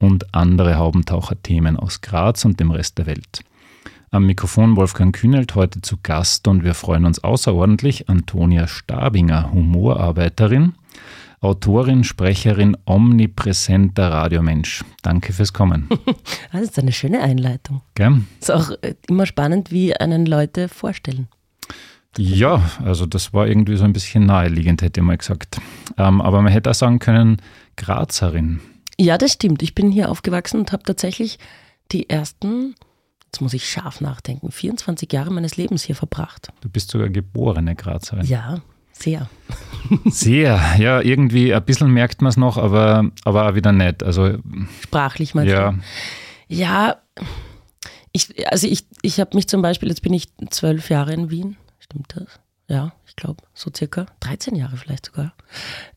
und andere Haubentaucher-Themen aus Graz und dem Rest der Welt. Am Mikrofon Wolfgang Kühnelt heute zu Gast und wir freuen uns außerordentlich Antonia Stabinger, Humorarbeiterin, Autorin, Sprecherin, omnipräsenter Radiomensch. Danke fürs Kommen. Das ist eine schöne Einleitung. Gell? Ist auch äh, immer spannend, wie einen Leute vorstellen. Ja, also das war irgendwie so ein bisschen naheliegend, hätte ich mal gesagt. Ähm, aber man hätte auch sagen können, Grazerin. Ja, das stimmt. Ich bin hier aufgewachsen und habe tatsächlich die ersten, jetzt muss ich scharf nachdenken, 24 Jahre meines Lebens hier verbracht. Du bist sogar geborene Grazerin. Ja, sehr. Sehr, ja, irgendwie ein bisschen merkt man es noch, aber, aber auch wieder nicht. Also, Sprachlich meinst ja? Ja, ich, also ich, ich habe mich zum Beispiel, jetzt bin ich zwölf Jahre in Wien, stimmt das? Ja, ich glaube, so circa 13 Jahre vielleicht sogar.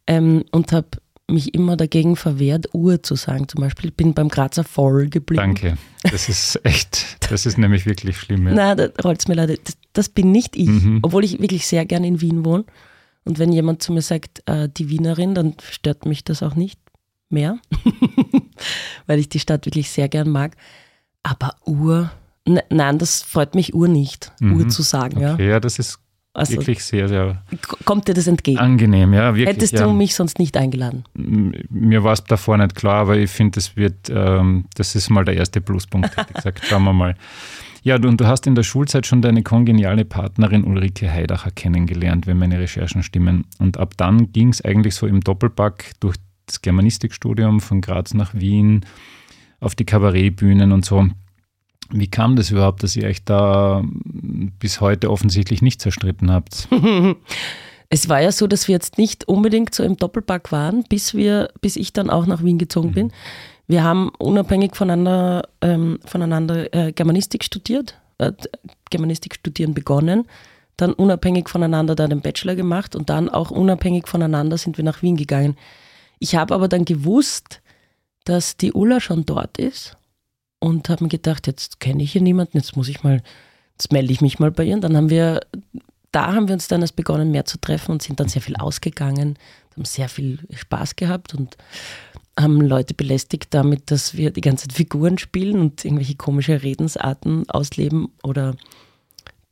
Ähm, und habe mich immer dagegen verwehrt, Uhr zu sagen. Zum Beispiel, ich bin beim Grazer voll geblieben. danke. Das ist echt, das ist nämlich wirklich schlimm. Ja. Na, da rollt's mir leider. Das, das bin nicht ich, Mhm. obwohl ich wirklich sehr gern in Wien wohne. Und wenn jemand zu mir sagt, äh, die Wienerin, dann stört mich das auch nicht mehr, weil ich die Stadt wirklich sehr gern mag. Aber Uhr, ne, nein, das freut mich Uhr nicht, Uhr zu sagen. Ja. Okay, ja, das ist Also wirklich sehr, sehr kommt dir das entgegen? angenehm. Ja, wirklich. Hättest ja. du mich sonst nicht eingeladen? Mir war es davor nicht klar, aber ich finde, das wird, ähm, das ist mal der erste Pluspunkt, hätte ich gesagt. Schauen wir mal. Ja, du- und du hast in der Schulzeit schon deine kongeniale Partnerin Ulrike Heidacher kennengelernt, wenn meine Recherchen stimmen. Und ab dann ging es eigentlich so im Doppelpack durch das Germanistikstudium von Graz nach Wien, auf die Kabarettbühnen und so. Wie kam das überhaupt, dass ihr euch da mm, bis heute offensichtlich nicht zerstritten habt? Es war ja so, dass wir jetzt nicht unbedingt so im Doppelpack waren, bis wir, bis ich dann auch nach Wien gezogen bin. Wir haben unabhängig voneinander, ähm, voneinander äh, Germanistik studiert, äh, Germanistik studieren begonnen, dann unabhängig voneinander da den Bachelor gemacht und dann auch unabhängig voneinander sind wir nach Wien gegangen. Ich habe aber dann gewusst, dass die Ulla schon dort ist und habe mir gedacht, jetzt kenne ich hier niemanden, jetzt muss ich mal, jetzt melde ich mich mal bei ihr. Und dann haben wir da haben wir uns dann erst begonnen, mehr zu treffen und sind dann sehr viel ausgegangen, haben sehr viel Spaß gehabt und haben Leute belästigt damit, dass wir die ganze Zeit Figuren spielen und irgendwelche komische Redensarten ausleben oder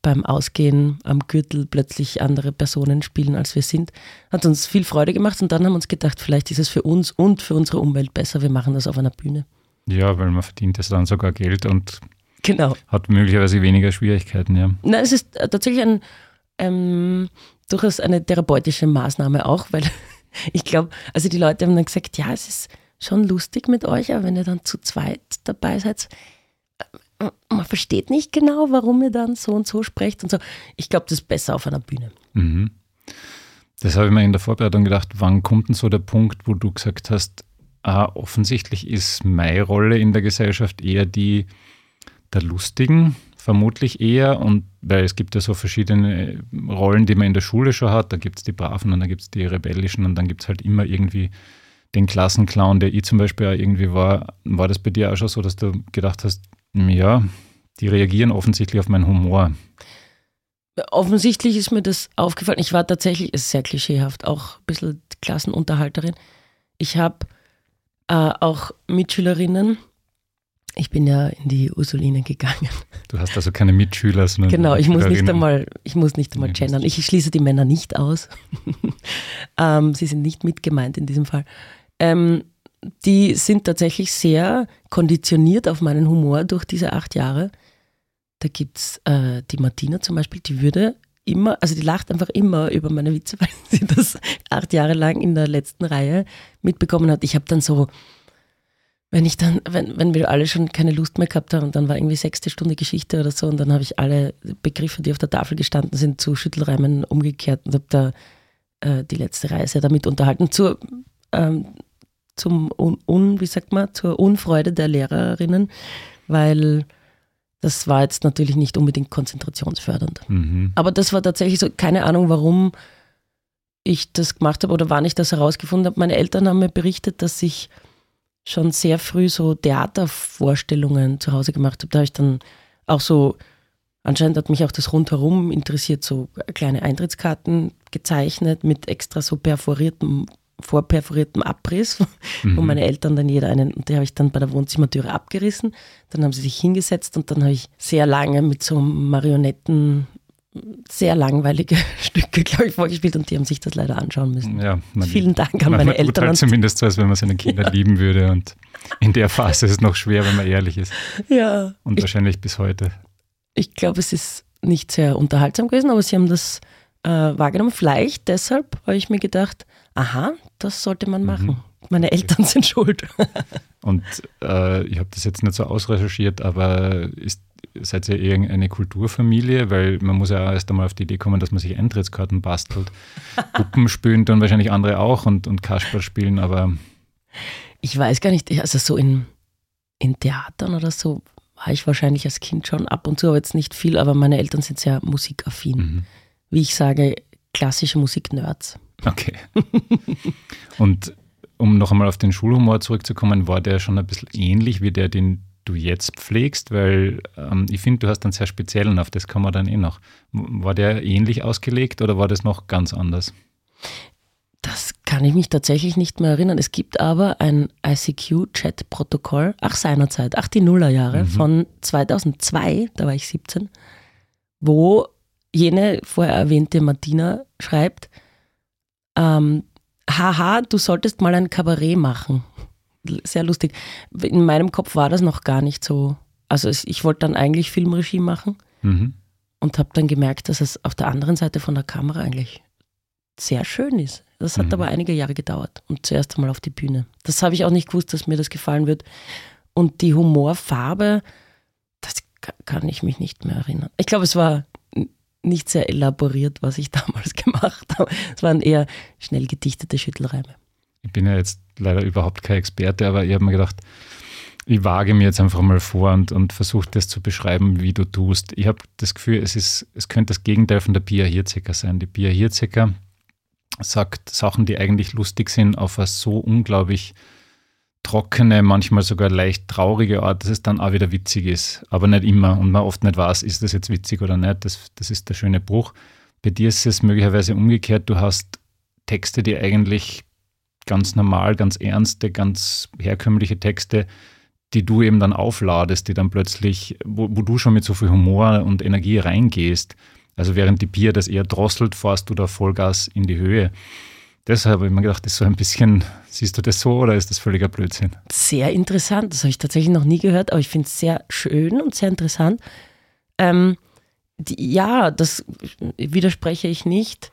beim Ausgehen am Gürtel plötzlich andere Personen spielen, als wir sind. Hat uns viel Freude gemacht und dann haben wir uns gedacht, vielleicht ist es für uns und für unsere Umwelt besser, wir machen das auf einer Bühne. Ja, weil man verdient jetzt dann sogar Geld und Genau. hat möglicherweise weniger Schwierigkeiten, ja. Na, es ist äh, tatsächlich ein, ähm, durchaus eine therapeutische Maßnahme auch, weil ich glaube, also die Leute haben dann gesagt, ja, es ist schon lustig mit euch, aber wenn ihr dann zu zweit dabei seid, äh, man versteht nicht genau, warum ihr dann so und so sprecht und so. Ich glaube, das ist besser auf einer Bühne. Mhm. Das habe ich mir in der Vorbereitung gedacht, wann kommt denn so der Punkt, wo du gesagt hast, ah, offensichtlich ist meine Rolle in der Gesellschaft eher die der Lustigen, vermutlich eher, und weil es gibt ja so verschiedene Rollen, die man in der Schule schon hat, da gibt es die Braven und dann gibt es die Rebellischen und dann gibt es halt immer irgendwie den Klassenclown, der ich zum Beispiel auch irgendwie war. War das bei dir auch schon so, dass du gedacht hast, ja, die reagieren offensichtlich auf meinen Humor? Offensichtlich ist mir das aufgefallen. Ich war tatsächlich, ist sehr klischeehaft, auch ein bisschen Klassenunterhalterin. Ich habe äh, auch Mitschülerinnen. Ich bin ja in die Ursuline gegangen. Du hast also keine Mitschüler, sondern Genau, ich muss nicht einmal, ich muss nicht einmal gendern. Ich schließe die Männer nicht aus. ähm, sie sind nicht mit gemeint in diesem Fall. Ähm, die sind tatsächlich sehr konditioniert auf meinen Humor durch diese acht Jahre. Da gibt es äh, die Martina zum Beispiel, die würde immer, also die lacht einfach immer über meine Witze, weil sie das acht Jahre lang in der letzten Reihe mitbekommen hat. Ich habe dann so, wenn ich dann, wenn, wenn wir alle schon keine Lust mehr gehabt haben, dann war irgendwie sechste Stunde Geschichte oder so, und dann habe ich alle Begriffe, die auf der Tafel gestanden sind, zu Schüttelreimen umgekehrt und habe da äh, die letzte Reise damit unterhalten. Zur, ähm, zum un, un, wie sagt man, zur Unfreude der Lehrerinnen, weil Das war jetzt natürlich nicht unbedingt konzentrationsfördernd. Mhm. Aber das war tatsächlich so, keine Ahnung, warum ich das gemacht habe oder wann ich das herausgefunden habe. Meine Eltern haben mir berichtet, dass ich schon sehr früh so Theatervorstellungen zu Hause gemacht habe. Da habe ich dann auch so, anscheinend hat mich auch das rundherum interessiert, so kleine Eintrittskarten gezeichnet mit extra so perforiertem, vorperforiertem Abriss, wo Mhm. meine Eltern dann jeder einen, und die habe ich dann bei der Wohnzimmertüre abgerissen. Dann haben sie sich hingesetzt und dann habe ich sehr lange mit so Marionetten sehr langweilige Stücke, glaube ich, vorgespielt und die haben sich das leider anschauen müssen. Ja, man, Vielen Dank an meine Eltern. halt zumindest so, als wenn man seine Kinder lieben würde. Und in der Phase ist es noch schwer, wenn man ehrlich ist. Ja, Und ich, wahrscheinlich bis heute. ich glaube, es ist nicht sehr unterhaltsam gewesen, aber sie haben das äh, wahrgenommen. Vielleicht deshalb habe ich mir gedacht, aha, das sollte man machen. Meine Eltern sind schuld. Und äh, ich habe das jetzt nicht so ausrecherchiert, aber ist, seid ihr irgendeine Kulturfamilie? Weil man muss ja erst einmal auf die Idee kommen, dass man sich Eintrittskarten bastelt. Puppen spielen tun wahrscheinlich andere auch und, und Kasperl spielen, aber Ich weiß gar nicht, also so in, in Theatern oder so war ich wahrscheinlich als Kind schon ab und zu, aber jetzt nicht viel, aber meine Eltern sind sehr musikaffin. mhm. Wie ich sage, klassische Musik-Nerds. okay. und um noch einmal auf den Schulhumor zurückzukommen, war der schon ein bisschen ähnlich wie der, den du jetzt pflegst? Weil ähm, ich finde, du hast einen sehr speziellen, auf das kann man dann eh noch. War der ähnlich ausgelegt oder war das noch ganz anders? Das kann ich mich tatsächlich nicht mehr erinnern. Es gibt aber ein ICQ-Chat-Protokoll, ach seinerzeit, ach die Nullerjahre Mhm. von 2002, da war ich 17, wo jene vorher erwähnte Martina schreibt, ähm, haha, du solltest mal ein Kabarett machen. Sehr lustig. In meinem Kopf war das noch gar nicht so. Also ich wollte dann eigentlich Filmregie machen Mhm. und habe dann gemerkt, dass es auf der anderen Seite von der Kamera eigentlich sehr schön ist. Das hat Mhm. aber einige Jahre gedauert und zuerst einmal auf die Bühne. Das habe ich auch nicht gewusst, dass mir das gefallen wird. Und die Humorfarbe, das ka- kann ich mich nicht mehr erinnern. Ich glaube, es war nicht sehr elaboriert, was ich damals gemacht habe. Es waren eher schnell gedichtete Schüttelreime. Ich bin ja jetzt leider überhaupt kein Experte, aber ich habe mir gedacht, ich wage mir jetzt einfach mal vor und, und versuche das zu beschreiben, wie du tust. Ich habe das Gefühl, es, ist, es könnte das Gegenteil von der Pia Hirzecker sein. Die Pia Hirzecker sagt Sachen, die eigentlich lustig sind, auf eine so unglaublich trockene, manchmal sogar leicht traurige Art, dass es dann auch wieder witzig ist. Aber nicht immer und man oft nicht weiß, ist das jetzt witzig oder nicht. Das, das ist der schöne Bruch. Bei dir ist es möglicherweise umgekehrt. Du hast Texte, die eigentlich ganz normal, ganz ernste, ganz herkömmliche Texte, die du eben dann aufladest, die dann plötzlich, wo, wo du schon mit so viel Humor und Energie reingehst. Also während die Bier das eher drosselt, fährst du da Vollgas in die Höhe. Deshalb habe ich mir gedacht, das ist so ein bisschen, siehst du das so oder ist das völliger Blödsinn? Sehr interessant, das habe ich tatsächlich noch nie gehört, aber ich finde es sehr schön und sehr interessant. Ähm, die, ja, das widerspreche ich nicht,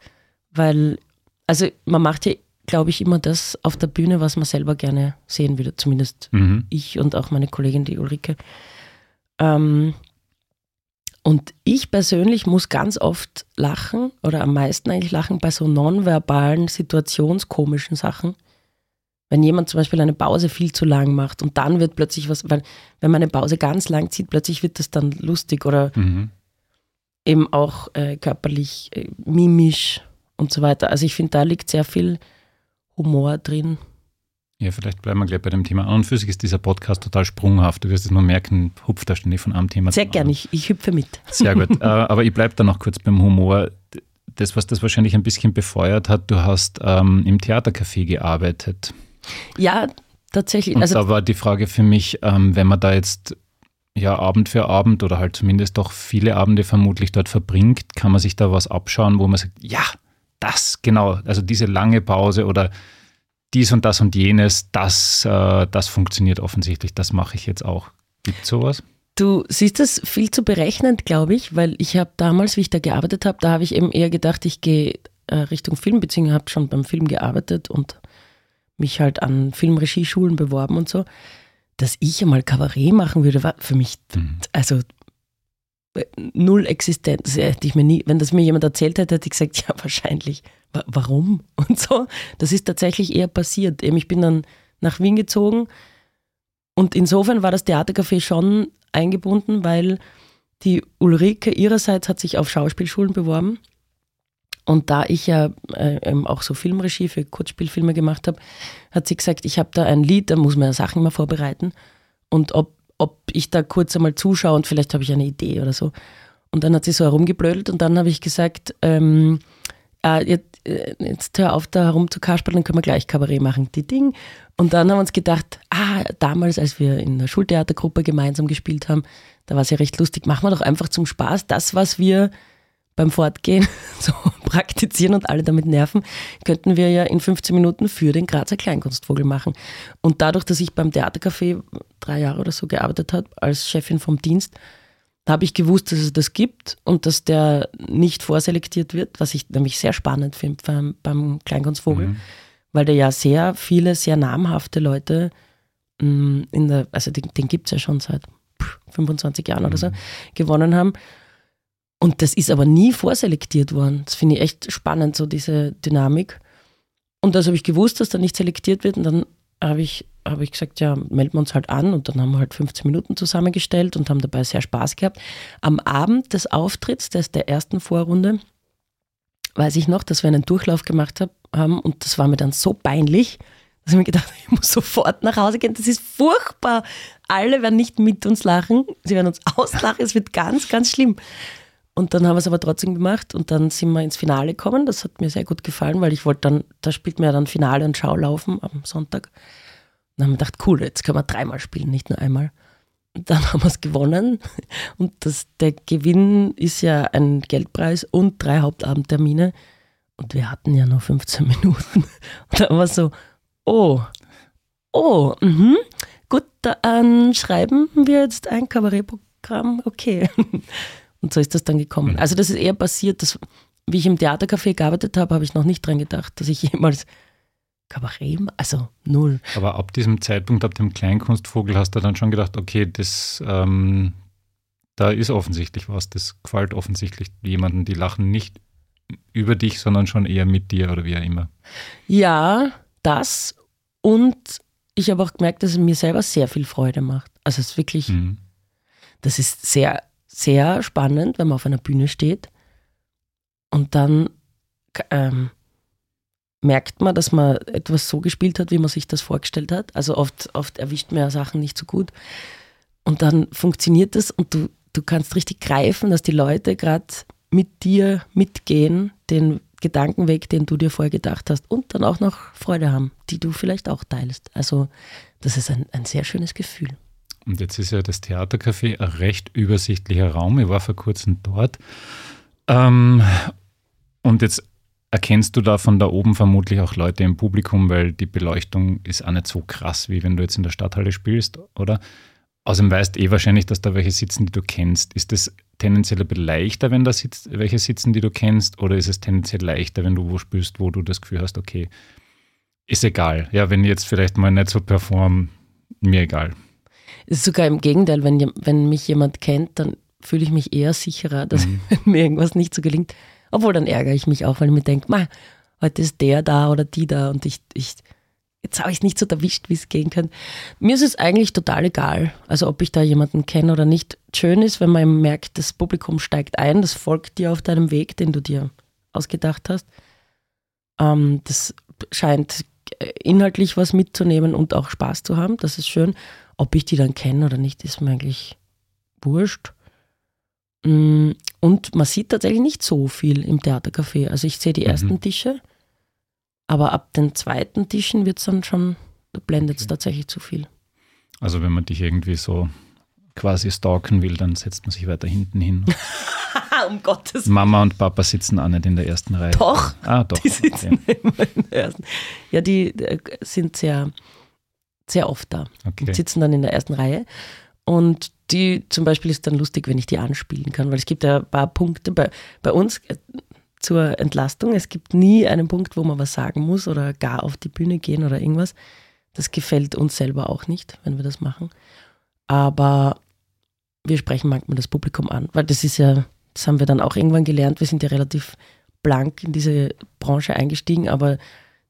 weil, also man macht ja, glaube ich, immer das auf der Bühne, was man selber gerne sehen würde, zumindest Mhm. ich und auch meine Kollegin, die Ulrike. Ähm, und ich persönlich muss ganz oft lachen oder am meisten eigentlich lachen bei so nonverbalen, situationskomischen Sachen. Wenn jemand zum Beispiel eine Pause viel zu lang macht und dann wird plötzlich was, weil wenn man eine Pause ganz lang zieht, plötzlich wird das dann lustig oder Mhm. eben auch äh, körperlich, äh, mimisch und so weiter. Also ich finde, da liegt sehr viel Humor drin. Ja, vielleicht bleiben wir gleich bei dem Thema. An und für sich ist dieser Podcast total sprunghaft. Du wirst es nur merken, hupft da ständig von einem Thema Sehr gerne, ich, ich hüpfe mit. Sehr gut. äh, aber ich bleibe da noch kurz beim Humor. Das, was das wahrscheinlich ein bisschen befeuert hat, du hast ähm, im Theatercafé gearbeitet. Ja, tatsächlich. Und Also da war die Frage für mich, ähm, wenn man da jetzt ja Abend für Abend oder halt zumindest doch viele Abende vermutlich dort verbringt, kann man sich da was abschauen, wo man sagt, ja, das, genau, also diese lange Pause oder dies und das und jenes, das, äh, das funktioniert offensichtlich, das mache ich jetzt auch. Gibt sowas? Du siehst das viel zu berechnend, glaube ich, weil ich habe damals, wie ich da gearbeitet habe, da habe ich eben eher gedacht, ich gehe äh, Richtung Film, beziehungsweise habe schon beim Film gearbeitet und mich halt an Filmregieschulen beworben und so. Dass ich einmal Kabarett machen würde, war für mich, Mhm. also äh, null Existenz. Hätte ich mir nie, wenn das mir jemand erzählt hätte, hätte ich gesagt, ja, wahrscheinlich. Wa- Warum? Und so. Das ist tatsächlich eher passiert. Eben, ich bin dann nach Wien gezogen Und insofern war das Theatercafé schon eingebunden, weil die Ulrike ihrerseits hat sich auf Schauspielschulen beworben. Und da ich ja äh, auch so Filmregie für Kurzspielfilme gemacht habe, hat sie gesagt, ich habe da ein Lied, da muss man ja Sachen immer vorbereiten. Und ob, ob ich da kurz einmal zuschaue und vielleicht habe ich eine Idee oder so. Und dann hat sie so herumgeblödelt und dann habe ich gesagt, ähm, äh, jetzt, äh, jetzt hör auf da herumzukaspern, dann können wir gleich Kabarett machen. Die Ding. Und dann haben wir uns gedacht, ah, damals, als wir in der Schultheatergruppe gemeinsam gespielt haben, da war es ja recht lustig, machen wir doch einfach zum Spaß das, was wir beim Fortgehen so praktizieren und alle damit nerven, könnten wir ja in 15 Minuten für den Grazer Kleinkunstvogel machen. Und dadurch, dass ich beim Theatercafé drei Jahre oder so gearbeitet habe, als Chefin vom Dienst, habe ich gewusst, dass es das gibt und dass der nicht vorselektiert wird, was ich nämlich sehr spannend finde beim, beim Kleinkunstvogel, mhm. weil der ja sehr viele, sehr namhafte Leute mm, in der, also den, den gibt es ja schon seit 25 Jahren mhm. oder so, mhm. gewonnen haben. Und das ist aber nie vorselektiert worden. Das finde ich echt spannend, so diese Dynamik. Und das habe ich gewusst, dass da nicht selektiert wird. Und dann habe ich, hab ich gesagt, ja, melden wir uns halt an. Und dann haben wir halt 15 Minuten zusammengestellt und haben dabei sehr Spaß gehabt. Am Abend des Auftritts, des, der ersten Vorrunde, weiß ich noch, dass wir einen Durchlauf gemacht hab, haben. Und das war mir dann so peinlich, dass ich mir gedacht habe, ich muss sofort nach Hause gehen. Das ist furchtbar. Alle werden nicht mit uns lachen. Sie werden uns auslachen. Es wird ganz, ganz schlimm. Und dann haben wir es aber trotzdem gemacht und dann sind wir ins Finale gekommen. Das hat mir sehr gut gefallen, weil ich wollte dann, da spielt man ja dann Finale und Schaulaufen am Sonntag. Dann haben wir gedacht, cool, jetzt können wir dreimal spielen, nicht nur einmal. Und dann haben wir es gewonnen und das, der Gewinn ist ja ein Geldpreis und drei Hauptabendtermine. Und wir hatten ja nur 15 Minuten. Und dann war so, oh, oh, mhm. gut, dann schreiben wir jetzt ein Kabarettprogramm, okay. Und so ist das dann gekommen. Mhm. Also das ist eher passiert, dass, wie ich im Theatercafé gearbeitet habe, habe ich noch nicht dran gedacht, dass ich jemals Kabarett, also null. Aber ab diesem Zeitpunkt, ab dem Kleinkunstvogel, hast du dann schon gedacht, okay, das, ähm, da ist offensichtlich was, das gefällt offensichtlich jemanden, die lachen nicht über dich, sondern schon eher mit dir oder wie auch immer. Ja, das und ich habe auch gemerkt, dass es mir selber sehr viel Freude macht. Also es ist wirklich, mhm. das ist sehr sehr spannend, wenn man auf einer Bühne steht und dann ähm, merkt man, dass man etwas so gespielt hat, wie man sich das vorgestellt hat. Also oft, oft erwischt man ja Sachen nicht so gut. Und dann funktioniert das und du, du kannst richtig greifen, dass die Leute gerade mit dir mitgehen, den Gedankenweg, den du dir vorher gedacht hast und dann auch noch Freude haben, die du vielleicht auch teilst. Also das ist ein, ein sehr schönes Gefühl. Und jetzt ist ja das Theatercafé ein recht übersichtlicher Raum. Ich war vor kurzem dort. Ähm, und jetzt erkennst du da von da oben vermutlich auch Leute im Publikum, weil die Beleuchtung ist auch nicht so krass, wie wenn du jetzt in der Stadthalle spielst, oder? Außerdem weißt eh wahrscheinlich, dass da welche sitzen, die du kennst. Ist es tendenziell ein bisschen leichter, wenn da sitzt, welche sitzen, die du kennst, oder ist es tendenziell leichter, wenn du wo spielst, wo du das Gefühl hast, okay, ist egal. Ja, wenn jetzt vielleicht mal nicht so perform, mir egal. Es ist sogar im Gegenteil, wenn, wenn mich jemand kennt, dann fühle ich mich eher sicherer, dass mhm. mir irgendwas nicht so gelingt. Obwohl dann ärgere ich mich auch, weil ich mir denke, heute ist der da oder die da und ich, ich jetzt habe ich es nicht so erwischt, wie es gehen könnte. Mir ist es eigentlich total egal, also ob ich da jemanden kenne oder nicht. Schön ist, wenn man merkt, das Publikum steigt ein, das folgt dir auf deinem Weg, den du dir ausgedacht hast. Ähm, das scheint inhaltlich was mitzunehmen und auch Spaß zu haben, das ist schön. Ob ich die dann kenne oder nicht, ist mir eigentlich wurscht. Mm, und man sieht tatsächlich nicht so viel im Theatercafé. Also ich sehe die ersten mhm. Tische, aber ab den zweiten Tischen wird es dann schon, da blendet es okay. tatsächlich zu viel. Also wenn man dich irgendwie so quasi stalken will, dann setzt man sich weiter hinten hin. um Gottes Willen. Mama und Papa sitzen auch nicht in der ersten Reihe. Doch. Ah, doch. Die sitzen okay. immer in der ersten. Ja, die äh, sind sehr sehr oft da okay. und sitzen dann in der ersten Reihe. Und die zum Beispiel ist dann lustig, wenn ich die anspielen kann, weil es gibt ja ein paar Punkte bei, bei uns äh, zur Entlastung. Es gibt nie einen Punkt, wo man was sagen muss oder gar auf die Bühne gehen oder irgendwas. Das gefällt uns selber auch nicht, wenn wir das machen. Aber wir sprechen manchmal das Publikum an, weil das ist ja, das haben wir dann auch irgendwann gelernt. Wir sind ja relativ blank in diese Branche eingestiegen, aber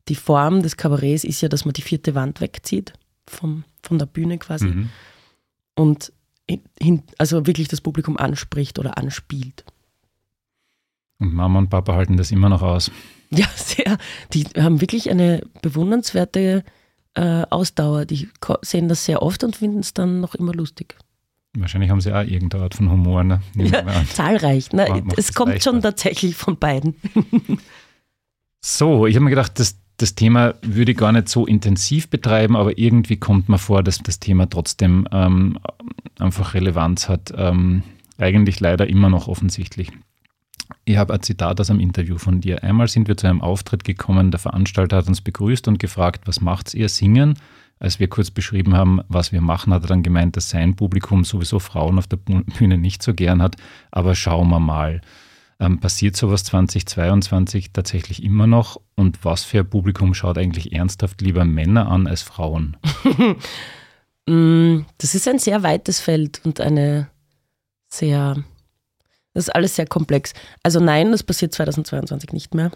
die Form des Kabarets ist ja, dass man die vierte Wand wegzieht vom, von der Bühne quasi. Mhm. Und hin, also wirklich das Publikum anspricht oder anspielt. Und Mama und Papa halten das immer noch aus. Ja, sehr. Die haben wirklich eine bewundernswerte äh, Ausdauer. Die sehen das sehr oft und finden es dann noch immer lustig. Wahrscheinlich haben sie auch irgendeine Art von Humor. Ne? Ja, zahlreich. Ne? Es kommt leichter. schon tatsächlich von beiden. so, ich habe mir gedacht, das, das Thema würde ich gar nicht so intensiv betreiben, aber irgendwie kommt mir vor, dass das Thema trotzdem ähm, einfach Relevanz hat. Ähm, eigentlich leider immer noch offensichtlich. Ich habe ein Zitat aus einem Interview von dir. Einmal sind wir zu einem Auftritt gekommen, der Veranstalter hat uns begrüßt und gefragt, was macht ihr? Singen? Als wir kurz beschrieben haben, was wir machen, hat er dann gemeint, dass sein Publikum sowieso Frauen auf der Bühne nicht so gern hat. Aber schauen wir mal. Ähm, passiert sowas 2022 tatsächlich immer noch? Und was für ein Publikum schaut eigentlich ernsthaft lieber Männer an als Frauen? Mm, das ist ein sehr weites Feld und eine sehr das ist alles sehr komplex. Also nein, das passiert 2022 nicht mehr.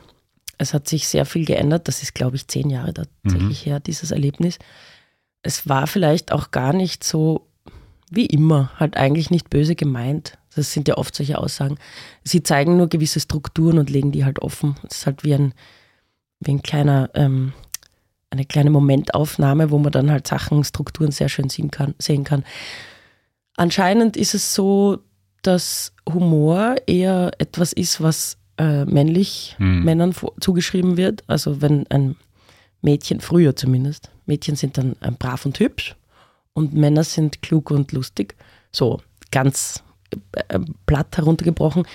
Es hat sich sehr viel geändert. Das ist, glaube ich, zehn Jahre tatsächlich mhm. her, dieses Erlebnis. Es war vielleicht auch gar nicht so wie immer, halt eigentlich nicht böse gemeint. Das sind ja oft solche Aussagen. Sie zeigen nur gewisse Strukturen und legen die halt offen. Es ist halt wie ein, wie ein kleiner, ähm, eine kleine Momentaufnahme, wo man dann halt Sachen, Strukturen sehr schön sehen kann. Sehen kann. Anscheinend ist es so, dass Humor eher etwas ist, was äh, männlich hm. Männern zugeschrieben wird. Also wenn ein Mädchen, früher zumindest, Mädchen sind dann äh, brav und hübsch und Männer sind klug und lustig. So ganz äh, platt heruntergebrochen.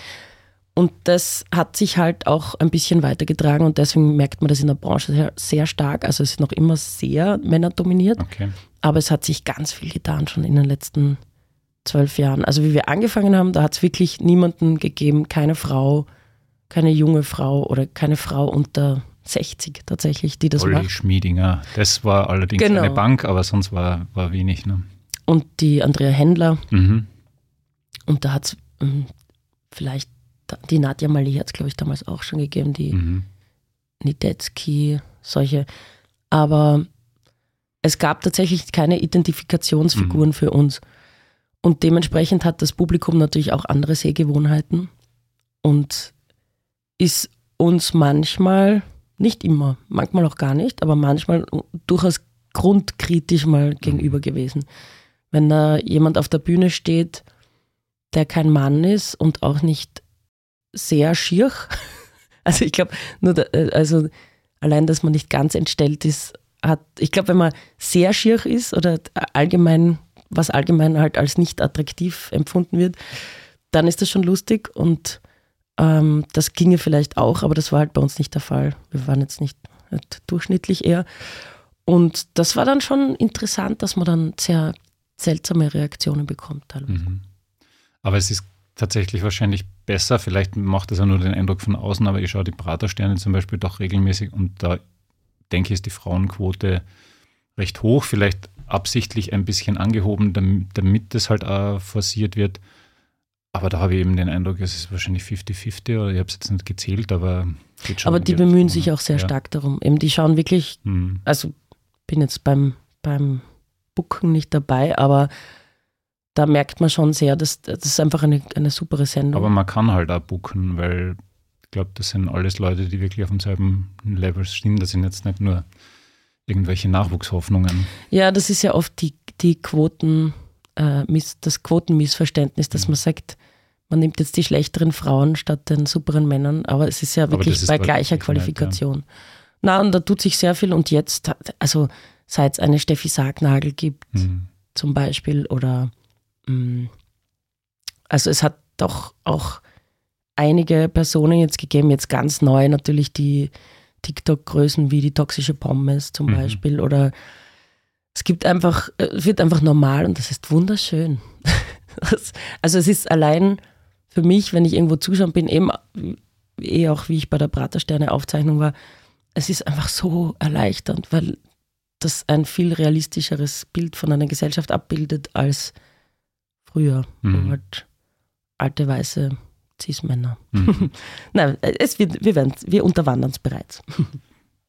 Und das hat sich halt auch ein bisschen weitergetragen und deswegen merkt man das in der Branche sehr, sehr stark. Also es ist noch immer sehr männerdominiert, okay. aber es hat sich ganz viel getan schon in den letzten zwölf Jahren. Also wie wir angefangen haben, da hat es wirklich niemanden gegeben, keine Frau, keine junge Frau oder keine Frau unter 60 tatsächlich, die das Olli macht. Schmiedinger, das war allerdings genau. eine Bank, aber sonst war, war wenig. Ne? Und die Andrea Händler. Mhm. Und da hat es hm, vielleicht, die Nadja Mali hat es, glaube ich, damals auch schon gegeben, die mhm. Nidetzky, solche. Aber es gab tatsächlich keine Identifikationsfiguren mhm. für uns. Und dementsprechend hat das Publikum natürlich auch andere Sehgewohnheiten und ist uns manchmal, nicht immer, manchmal auch gar nicht, aber manchmal durchaus grundkritisch mal gegenüber gewesen. Wenn da jemand auf der Bühne steht, der kein Mann ist und auch nicht sehr schier, also ich glaube, nur da, äh, also allein, dass man nicht ganz entstellt ist, hat, ich glaube, wenn man sehr schier ist oder allgemein was allgemein halt als nicht attraktiv empfunden wird, dann ist das schon lustig und ähm, das ginge vielleicht auch, aber das war halt bei uns nicht der Fall. Wir waren jetzt nicht, nicht durchschnittlich eher. Und das war dann schon interessant, dass man dann sehr seltsame Reaktionen bekommt teilweise. Mhm. Aber es ist tatsächlich wahrscheinlich besser, vielleicht macht das ja nur den Eindruck von außen, aber ich schaue die Pratersterne zum Beispiel doch regelmäßig und da denke ich, ist die Frauenquote recht hoch. Vielleicht absichtlich ein bisschen angehoben, damit, damit das halt auch forciert wird. Aber da habe ich eben den Eindruck, es ist wahrscheinlich 50-50 oder ich habe es jetzt nicht gezählt, aber geht schon. Aber die bemühen sich auch sehr ja. stark darum. Eben, die schauen wirklich, mhm. also bin jetzt beim, beim Booken nicht dabei, aber da merkt man schon sehr, dass das ist einfach eine, eine super Sendung. Aber man kann halt auch booken, weil ich glaube, das sind alles Leute, die wirklich auf demselben Level stehen. Das sind jetzt nicht nur irgendwelche Nachwuchshoffnungen. Ja, das ist ja oft die, die Quoten, äh, das Quotenmissverständnis, dass mhm. man sagt, man nimmt jetzt die schlechteren Frauen statt den superen Männern, aber es ist ja wirklich ist bei gleicher Qualifikation. Nicht, ja. Na, und da tut sich sehr viel und jetzt, also seit es eine Steffi Sargnagel gibt, mhm. zum Beispiel, oder also es hat doch auch einige Personen jetzt gegeben, jetzt ganz neu natürlich die TikTok-Größen wie die toxische Pommes zum mhm. Beispiel oder es gibt einfach, es wird einfach normal und das ist wunderschön. also es ist allein für mich, wenn ich irgendwo zuschauen bin, eben eh auch wie ich bei der Pratersterne-Aufzeichnung war, es ist einfach so erleichternd, weil das ein viel realistischeres Bild von einer Gesellschaft abbildet als früher, mhm. halt alte weiße Cis-Männer. Mhm. Nein, es, wir, wir, wir unterwandern es bereits.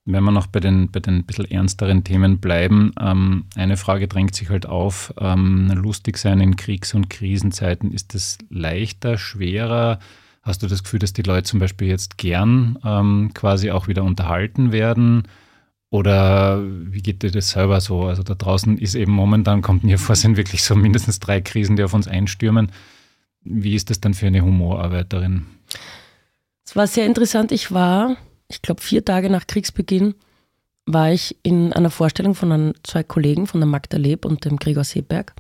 Wenn wir noch bei den, bei den bisschen ernsteren Themen bleiben, ähm, eine Frage drängt sich halt auf. Ähm, lustig sein in Kriegs- und Krisenzeiten, ist das leichter, schwerer? Hast du das Gefühl, dass die Leute zum Beispiel jetzt gern ähm, quasi auch wieder unterhalten werden? Oder wie geht dir das selber so? Also da draußen ist eben momentan, kommt mir vor, sind wirklich so mindestens drei Krisen, die auf uns einstürmen. Wie ist das dann für eine Humorarbeiterin? Es war sehr interessant. Ich war ich glaube, vier Tage nach Kriegsbeginn war ich in einer Vorstellung von einem, zwei Kollegen, von der Magda Leb und dem Gregor Seeberg.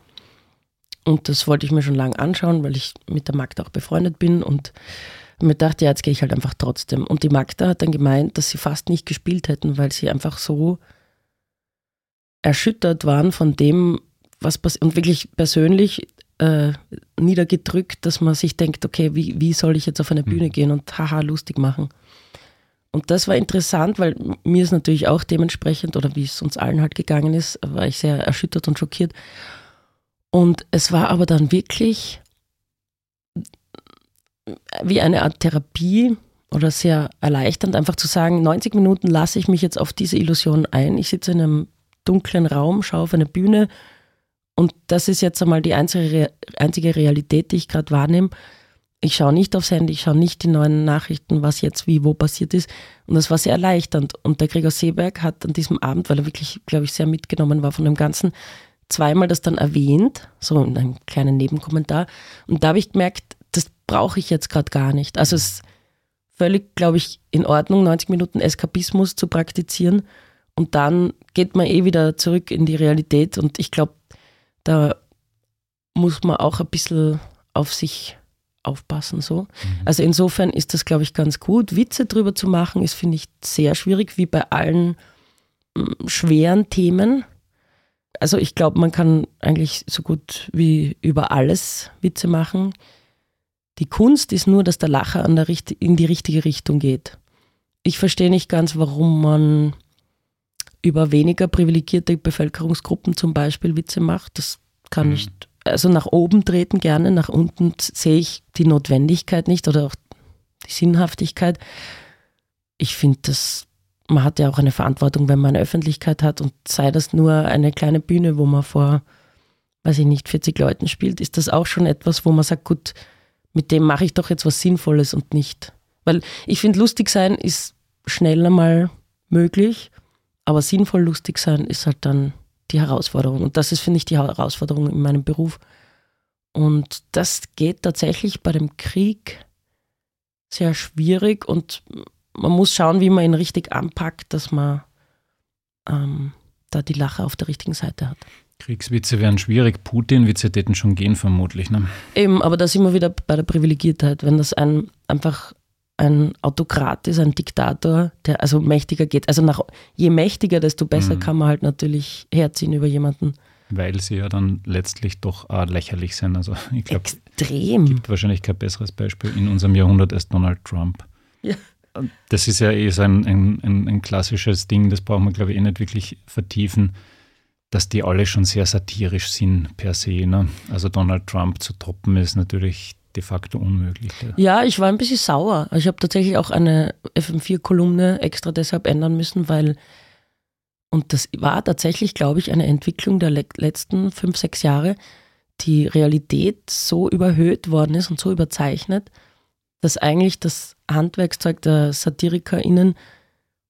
Und das wollte ich mir schon lange anschauen, weil ich mit der Magda auch befreundet bin und mir dachte, ja, jetzt gehe ich halt einfach trotzdem. Und die Magda hat dann gemeint, dass sie fast nicht gespielt hätten, weil sie einfach so erschüttert waren von dem, was passiert und wirklich persönlich äh, niedergedrückt, dass man sich denkt, okay, wie, wie soll ich jetzt auf eine Bühne mhm. gehen und haha lustig machen. Und das war interessant, weil mir ist natürlich auch dementsprechend, oder wie es uns allen halt gegangen ist, war ich sehr erschüttert und schockiert. Und es war aber dann wirklich wie eine Art Therapie oder sehr erleichternd, einfach zu sagen, 90 Minuten lasse ich mich jetzt auf diese Illusion ein. Ich sitze in einem dunklen Raum, schaue auf eine Bühne und das ist jetzt einmal die einzige, Realität, die ich gerade wahrnehme ich schaue nicht aufs Handy, ich schaue nicht die neuen Nachrichten, was jetzt wie wo passiert ist. Und das war sehr erleichternd. Und der Gregor Seeberg hat an diesem Abend, weil er wirklich, glaube ich, sehr mitgenommen war von dem Ganzen, zweimal das dann erwähnt, so in einem kleinen Nebenkommentar. Und da habe ich gemerkt, das brauche ich jetzt gerade gar nicht. Also es ist völlig, glaube ich, in Ordnung, 90 Minuten Eskapismus zu praktizieren. Und dann geht man eh wieder zurück in die Realität. Und ich glaube, da muss man auch ein bisschen auf sich aufpassen. So. Mhm. Also insofern ist das, glaube ich, ganz gut. Witze drüber zu machen, ist, finde ich, sehr schwierig, wie bei allen mm, schweren Themen. Also ich glaube, man kann eigentlich so gut wie über alles Witze machen. Die Kunst ist nur, dass der Lacher der, in die richtige Richtung geht. Ich verstehe nicht ganz, warum man über weniger privilegierte Bevölkerungsgruppen zum Beispiel Witze macht. Das kann mhm. nicht also nach oben treten gerne, nach unten sehe ich die Notwendigkeit nicht oder auch die Sinnhaftigkeit. Ich finde, dass man hat ja auch eine Verantwortung, wenn man eine Öffentlichkeit hat und sei das nur eine kleine Bühne, wo man vor, weiß ich nicht, 40 Leuten spielt, ist das auch schon etwas, wo man sagt, gut, mit dem mache ich doch jetzt was Sinnvolles und nicht. Weil ich finde, lustig sein ist schnell einmal möglich, aber sinnvoll lustig sein ist halt dann die Herausforderung. Und das ist, finde ich, die Herausforderung in meinem Beruf. Und das geht tatsächlich bei dem Krieg sehr schwierig und man muss schauen, wie man ihn richtig anpackt, dass man ähm, da die Lache auf der richtigen Seite hat. Kriegswitze wären schwierig, Putin-Witze täten schon gehen vermutlich. Ne? Eben, aber da sind wir wieder bei der Privilegiertheit. Wenn das ein einfach ein Autokrat ist, ein Diktator, der also mächtiger geht. Also nach, je mächtiger, desto besser mhm. kann man halt natürlich herziehen über jemanden. Weil sie ja dann letztlich doch äh, lächerlich sind. Also ich glaube, es gibt wahrscheinlich kein besseres Beispiel in unserem Jahrhundert als Donald Trump. Ja. Das ist ja eh so ein, ein, ein, ein klassisches Ding, das braucht man, glaube ich, eh nicht wirklich vertiefen, dass die alle schon sehr satirisch sind per se. Ne? Also Donald Trump zu toppen ist natürlich de facto unmöglich. Ja, ich war ein bisschen sauer. Ich habe tatsächlich auch eine FM4-Kolumne extra deshalb ändern müssen, weil, und das war tatsächlich, glaube ich, eine Entwicklung der letzten fünf, sechs Jahre, die Realität so überhöht worden ist und so überzeichnet, dass eigentlich das Handwerkszeug der SatirikerInnen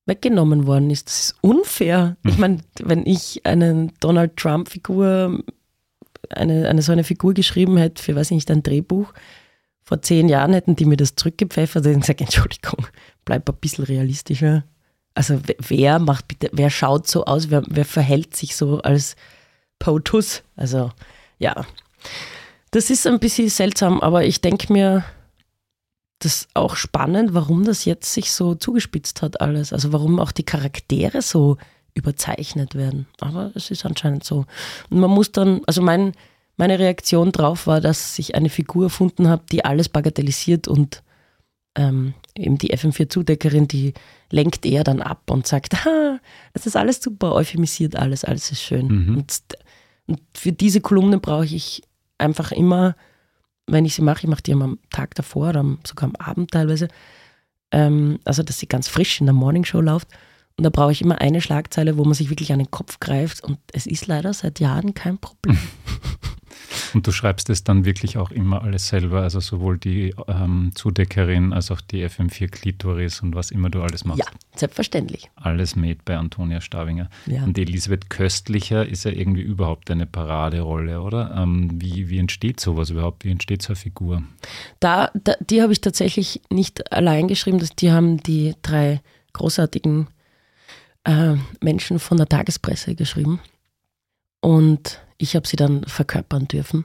weggenommen worden ist. Das ist unfair. Ich hm. meine, wenn ich eine Donald Trump-Figur eine, eine so eine Figur geschrieben hätte für, weiß ich nicht, ein Drehbuch, vor zehn Jahren hätten die mir das zurückgepfeffert und gesagt, Entschuldigung, bleib ein bisschen realistischer. Also wer macht bitte, wer schaut so aus, wer, wer verhält sich so als POTUS? Also ja, das ist ein bisschen seltsam, aber ich denke mir, das ist auch spannend, warum das jetzt sich so zugespitzt hat alles. Also warum auch die Charaktere so überzeichnet werden. Aber es ist anscheinend so. Und man muss dann, also mein, meine Reaktion drauf war, dass ich eine Figur erfunden habe, die alles bagatellisiert und ähm, eben die FM4-Zudeckerin, die lenkt eher dann ab und sagt, ah, es ist alles super, euphemisiert alles, alles ist schön. Mhm. Und, und, für diese Kolumne brauche ich einfach immer, wenn ich sie mache, ich mache die am Tag davor oder sogar am Abend teilweise, ähm, also dass sie ganz frisch in der Morningshow läuft, Und da brauche ich immer eine Schlagzeile, wo man sich wirklich an den Kopf greift. Und es ist leider seit Jahren kein Problem. Und du schreibst es dann wirklich auch immer alles selber, also sowohl die ähm, Zudeckerin als auch die FM4 Klitoris und was immer du alles machst. Ja, selbstverständlich. Alles made bei Antonia Stavinger. Ja. Und Elisabeth Köstlicher ist ja irgendwie überhaupt eine Paraderolle, oder? Ähm, wie, wie entsteht sowas überhaupt? Wie entsteht so eine Figur? Da, da die habe ich tatsächlich nicht allein geschrieben, das, die haben die drei großartigen äh, Menschen von der Tagespresse geschrieben. Und ich habe sie dann verkörpern dürfen.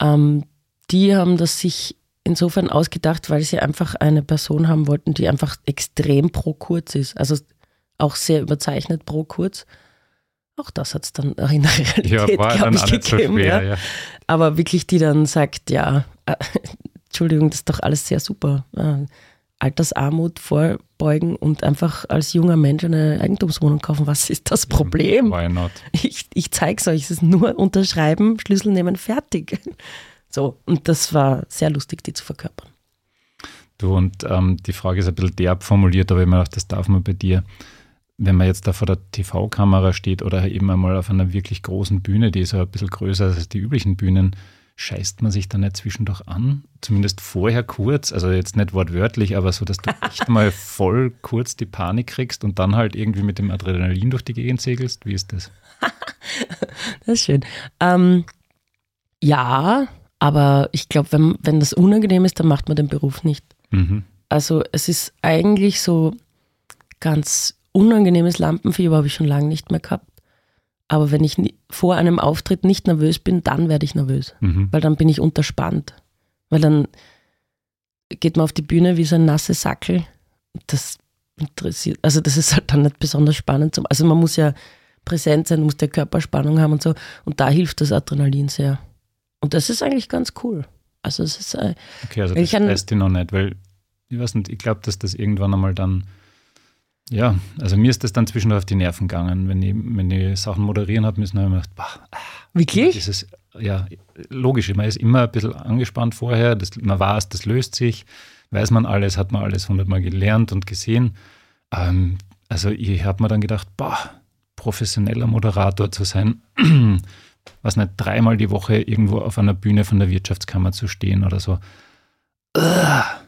Ähm, die haben das sich insofern ausgedacht, weil sie einfach eine Person haben wollten, die einfach extrem pro kurz ist. Also auch sehr überzeichnet pro kurz. Auch das hat es dann in der Realität, Ja, glaube ich, nicht so gegeben. schwer, ja. ja. Aber wirklich, die dann sagt, ja, äh, Entschuldigung, das ist doch alles sehr super. Altersarmut vorbeugen und einfach als junger Mensch eine Eigentumswohnung kaufen. Was ist das Problem? Why not? Ich, ich zeige es euch, es ist nur unterschreiben, Schlüssel nehmen, fertig. So, und das war sehr lustig, die zu verkörpern. Du, und ähm, die Frage ist ein bisschen derb formuliert, aber ich meine, das darf man bei dir, wenn man jetzt da vor der TV-Kamera steht oder eben einmal auf einer wirklich großen Bühne, die ist ja ein bisschen größer als die üblichen Bühnen, scheißt man sich da nicht zwischendurch an? Zumindest vorher kurz, also jetzt nicht wortwörtlich, aber so, dass du echt mal voll kurz die Panik kriegst und dann halt irgendwie mit dem Adrenalin durch die Gegend segelst? Wie ist das? Das ist schön. Ähm, ja, aber ich glaube, wenn, wenn das unangenehm ist, dann macht man den Beruf nicht. Mhm. Also es ist eigentlich so ganz unangenehmes Lampenfieber habe ich schon lange nicht mehr gehabt. Aber wenn ich vor einem Auftritt nicht nervös bin, dann werde ich nervös, Mhm. weil dann bin ich unterspannt. Weil dann geht man auf die Bühne wie so ein nasses Sackel. Das interessiert, also das ist halt dann nicht besonders spannend. Zum, also man muss ja präsent sein, muss der Körperspannung haben und so. Und da hilft das Adrenalin sehr. Und das ist eigentlich ganz cool. Also es ist, äh, Okay, also das stresst dich noch nicht, weil ich weiß nicht, ich glaube, dass das irgendwann einmal dann, ja, also mir ist das dann zwischendurch auf die Nerven gegangen. Wenn ich, wenn ich Sachen moderieren habe müssen, habe ich mir gedacht, boah, wirklich? dieses, ja, logisch, man ist immer ein bisschen angespannt vorher, das, man weiß, das löst sich, weiß man alles, hat man alles hundertmal gelernt und gesehen. Ähm, also ich habe mir dann gedacht, boah, professioneller Moderator zu sein, was nicht, dreimal die Woche irgendwo auf einer Bühne von der Wirtschaftskammer zu stehen oder so.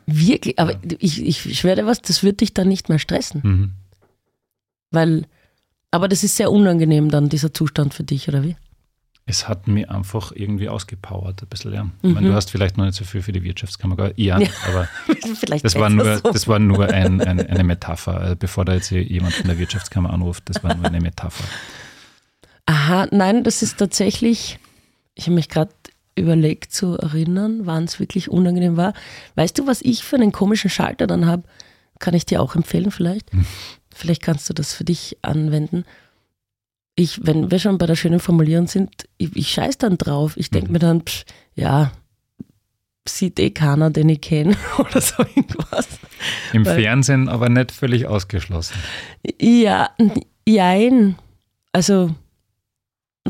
Wirklich? Aber ich, ich schwöre dir was, das wird dich dann nicht mehr stressen. Mhm. Weil, aber das ist sehr unangenehm dann, dieser Zustand für dich, oder wie? Es hat mich einfach irgendwie ausgepowert, ein bisschen, ja. Ich Mhm. meine, du hast vielleicht noch nicht so viel für die Wirtschaftskammer, gehabt, ja, nicht, aber Das war nur, so. das war nur ein, ein, eine Metapher. Äh, Bevor da jetzt jemand von der Wirtschaftskammer anruft, das war nur eine Metapher. Aha, nein, das ist tatsächlich, ich habe mich gerade überlegt zu erinnern, wann es wirklich unangenehm war. Weißt du, was ich für einen komischen Schalter dann habe? Kann ich dir auch empfehlen vielleicht? Vielleicht kannst du das für dich anwenden. Ich, wenn wir schon bei der schönen Formulierung sind, ich, ich scheiß dann drauf. Ich denke Mhm. mir dann, pff, ja, sieht eh keiner, den ich kenne oder so irgendwas. Im Weil- Fernsehen aber nicht völlig ausgeschlossen. Ja, jein. Also,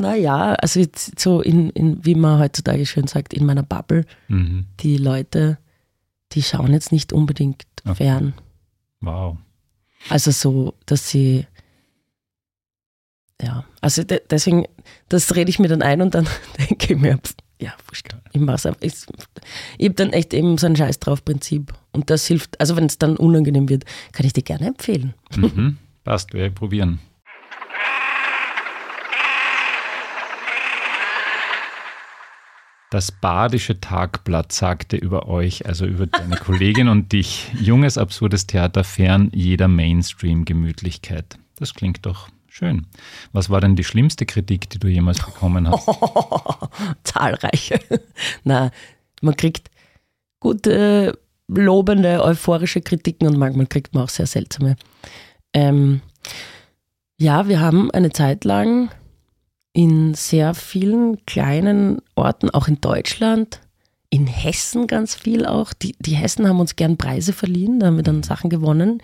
naja, also jetzt so in, in, wie man heutzutage schön sagt, in meiner Bubble, Mhm. die Leute, die schauen jetzt nicht unbedingt Okay. fern. Wow. Also so, dass sie, ja, also de deswegen, das rede ich mir dann ein und dann denke ich mir, pff, ja, wurscht, ich mach's einfach. Ich, ich habe dann echt eben so ein Scheiß drauf Prinzip und das hilft, also wenn es dann unangenehm wird, kann ich dir gerne empfehlen. Mhm. Passt, werde ich probieren. Das Badische Tagblatt sagte über euch, also über deine Kollegin und dich, junges, absurdes Theater fern jeder Mainstream-Gemütlichkeit. Das klingt doch schön. Was war denn die schlimmste Kritik, die du jemals bekommen hast? Zahlreiche. Na, man kriegt gute, lobende, euphorische Kritiken und manchmal kriegt man auch sehr seltsame. Ähm, ja, wir haben eine Zeit lang in sehr vielen kleinen Orten, auch in Deutschland, in Hessen ganz viel auch. Die, die Hessen haben uns gern Preise verliehen, da haben wir dann Sachen gewonnen.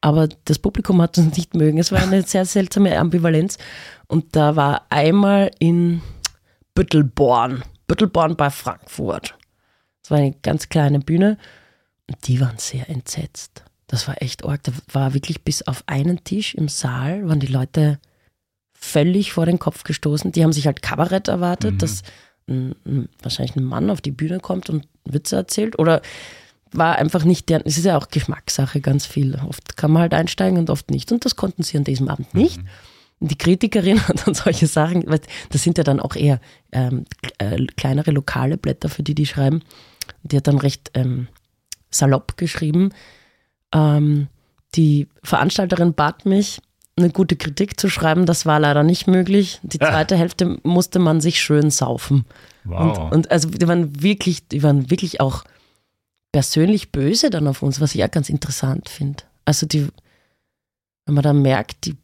Aber das Publikum hat uns nicht mögen. Es war eine sehr seltsame Ambivalenz. Und da war einmal in Büttelborn, Büttelborn bei Frankfurt. Das war eine ganz kleine Bühne. Und die waren sehr entsetzt. das war echt arg. Da war wirklich bis auf einen Tisch im Saal, waren die Leute völlig vor den Kopf gestoßen. Die haben sich halt Kabarett erwartet, mhm. dass ein, ein, wahrscheinlich ein Mann auf die Bühne kommt und Witze erzählt. Oder war einfach nicht der, es ist ja auch Geschmackssache ganz viel. Oft kann man halt einsteigen und oft nicht. Und das konnten sie an diesem Abend nicht. Mhm. Und die Kritikerin hat dann solche Sachen, das sind ja dann auch eher ähm, äh, kleinere lokale Blätter, für die die schreiben. Die hat dann recht ähm, salopp geschrieben. Ähm, die Veranstalterin bat mich, eine gute Kritik zu schreiben. Das war leider nicht möglich. Die zweite ja. Hälfte musste man sich schön saufen. Wow. Und, und, also die waren wirklich, die waren wirklich auch persönlich böse dann auf uns, was ich auch ganz interessant finde. Also die, wenn man da merkt, die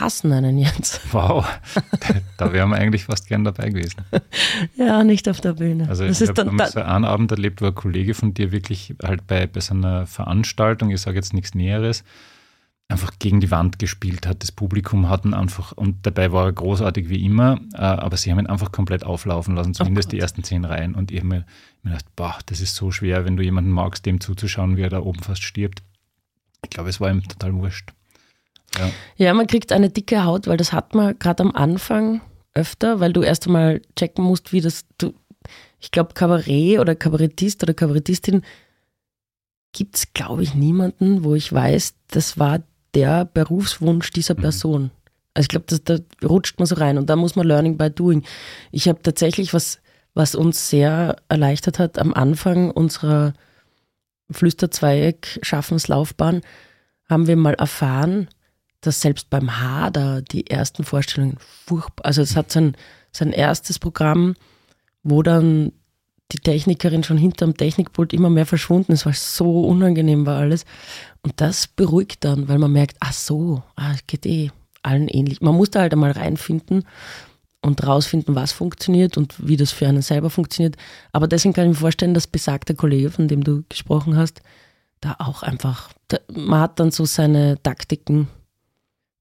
hassen einen jetzt. Wow, da wären wir eigentlich fast gern dabei gewesen. ja, nicht auf der Bühne. Also das ich habe da so einen Abend erlebt, wo ein Kollege von dir wirklich halt bei, bei so einer Veranstaltung, ich sage jetzt nichts Näheres, einfach gegen die Wand gespielt hat. Das Publikum hatten einfach, und dabei war er großartig wie immer, äh, aber sie haben ihn einfach komplett auflaufen lassen, zumindest oh die ersten zehn Reihen. Und ich habe mir, mir gedacht, boah, das ist so schwer, wenn du jemanden magst, dem zuzuschauen, wie er da oben fast stirbt. Ich glaube, es war ihm total wurscht. Ja. ja, man kriegt eine dicke Haut, weil das hat man gerade am Anfang öfter, weil du erst einmal checken musst, wie das, du, ich glaube, Kabarett oder Kabarettist oder Kabarettistin gibt es, glaube ich, niemanden, wo ich weiß, das war der Berufswunsch dieser mhm. Person. Also ich glaube, da rutscht man so rein und da muss man Learning by Doing. Ich habe tatsächlich was, was uns sehr erleichtert hat am Anfang unserer Flüsterzweieck-Schaffenslaufbahn, haben wir mal erfahren, dass selbst beim Hader die ersten Vorstellungen furchtbar, also es hat sein, sein erstes Programm, wo dann die Technikerin schon hinterm Technikpult immer mehr verschwunden ist, weil es so unangenehm war alles. Und das beruhigt dann, weil man merkt, ach so, ah, geht eh allen ähnlich. Man muss da halt einmal reinfinden und rausfinden, was funktioniert und wie das für einen selber funktioniert. Aber deswegen kann ich mir vorstellen, dass besagter Kollege, von dem du gesprochen hast, da auch einfach, da, man hat dann so seine Taktiken,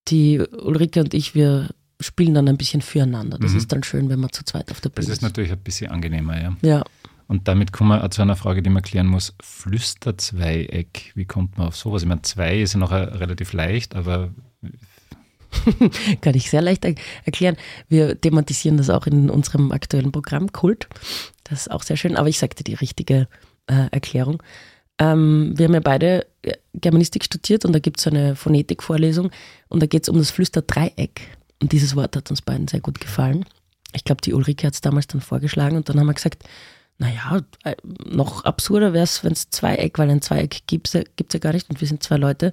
die Ulrike und ich, wir spielen dann ein bisschen füreinander. Das mhm. ist dann schön, wenn man zu zweit auf der Bühne ist. Das ist natürlich ein bisschen angenehmer, ja. Ja. Und damit kommen wir zu einer Frage, die man klären muss. Flüsterzweieck, wie kommt man auf sowas? Ich meine, zwei ist ja noch relativ leicht, aber. Kann ich sehr leicht erklären. Wir thematisieren das auch in unserem aktuellen Programm Kult. Das ist auch sehr schön, aber ich sagte die richtige äh, Erklärung. Ähm, wir haben ja beide äh, Germanistik studiert und da gibt es eine Phonetikvorlesung und da geht es um das Flüsterdreieck. Und dieses Wort hat uns beiden sehr gut gefallen. Ich glaube, die Ulrike hat es damals dann vorgeschlagen und dann haben wir gesagt, naja, äh, noch absurder wäre es, wenn es Zweieck, weil ein Zweieck gibt es ja, ja gar nicht und wir sind zwei Leute.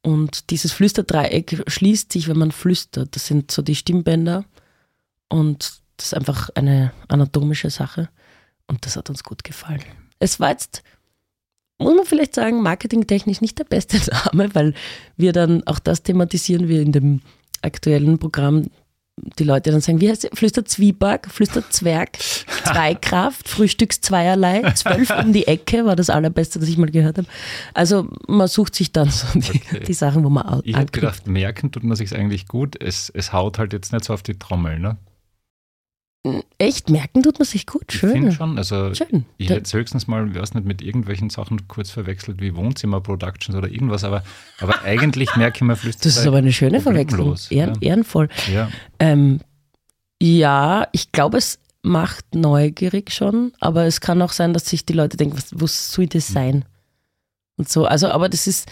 Und dieses Flüsterdreieck schließt sich, wenn man flüstert. Das sind so die Stimmbänder und das ist einfach eine anatomische Sache und das hat uns gut gefallen. Es war jetzt, muss man vielleicht sagen, marketingtechnisch nicht der beste Name, weil wir dann auch das thematisieren wir in dem aktuellen Programm die Leute dann sagen, wie heißt es? Flüstert Zwieback, flüstert Zwerg, Zweikraft, Frühstückszweierlei, zwölf um die Ecke war das allerbeste, was ich mal gehört habe. Also man sucht sich dann so die, okay. die Sachen, wo man Ich habe gedacht, merken tut man sich eigentlich gut. Es, es haut halt jetzt nicht so auf die Trommel, ne? Echt, merken tut man sich gut, schön. Ich finde schon, also schön. ich hätte höchstens mal, weiß nicht, mit irgendwelchen Sachen kurz verwechselt wie Wohnzimmer-Productions oder irgendwas, aber, aber eigentlich merke ich mir flüssig. Das ist aber eine schöne Verwechslung, Ehren, ja. ehrenvoll. Ja. Ähm, ja, ich glaube, es macht neugierig schon, aber es kann auch sein, dass sich die Leute denken, was, was soll das hm. sein? Und so, also, aber das ist,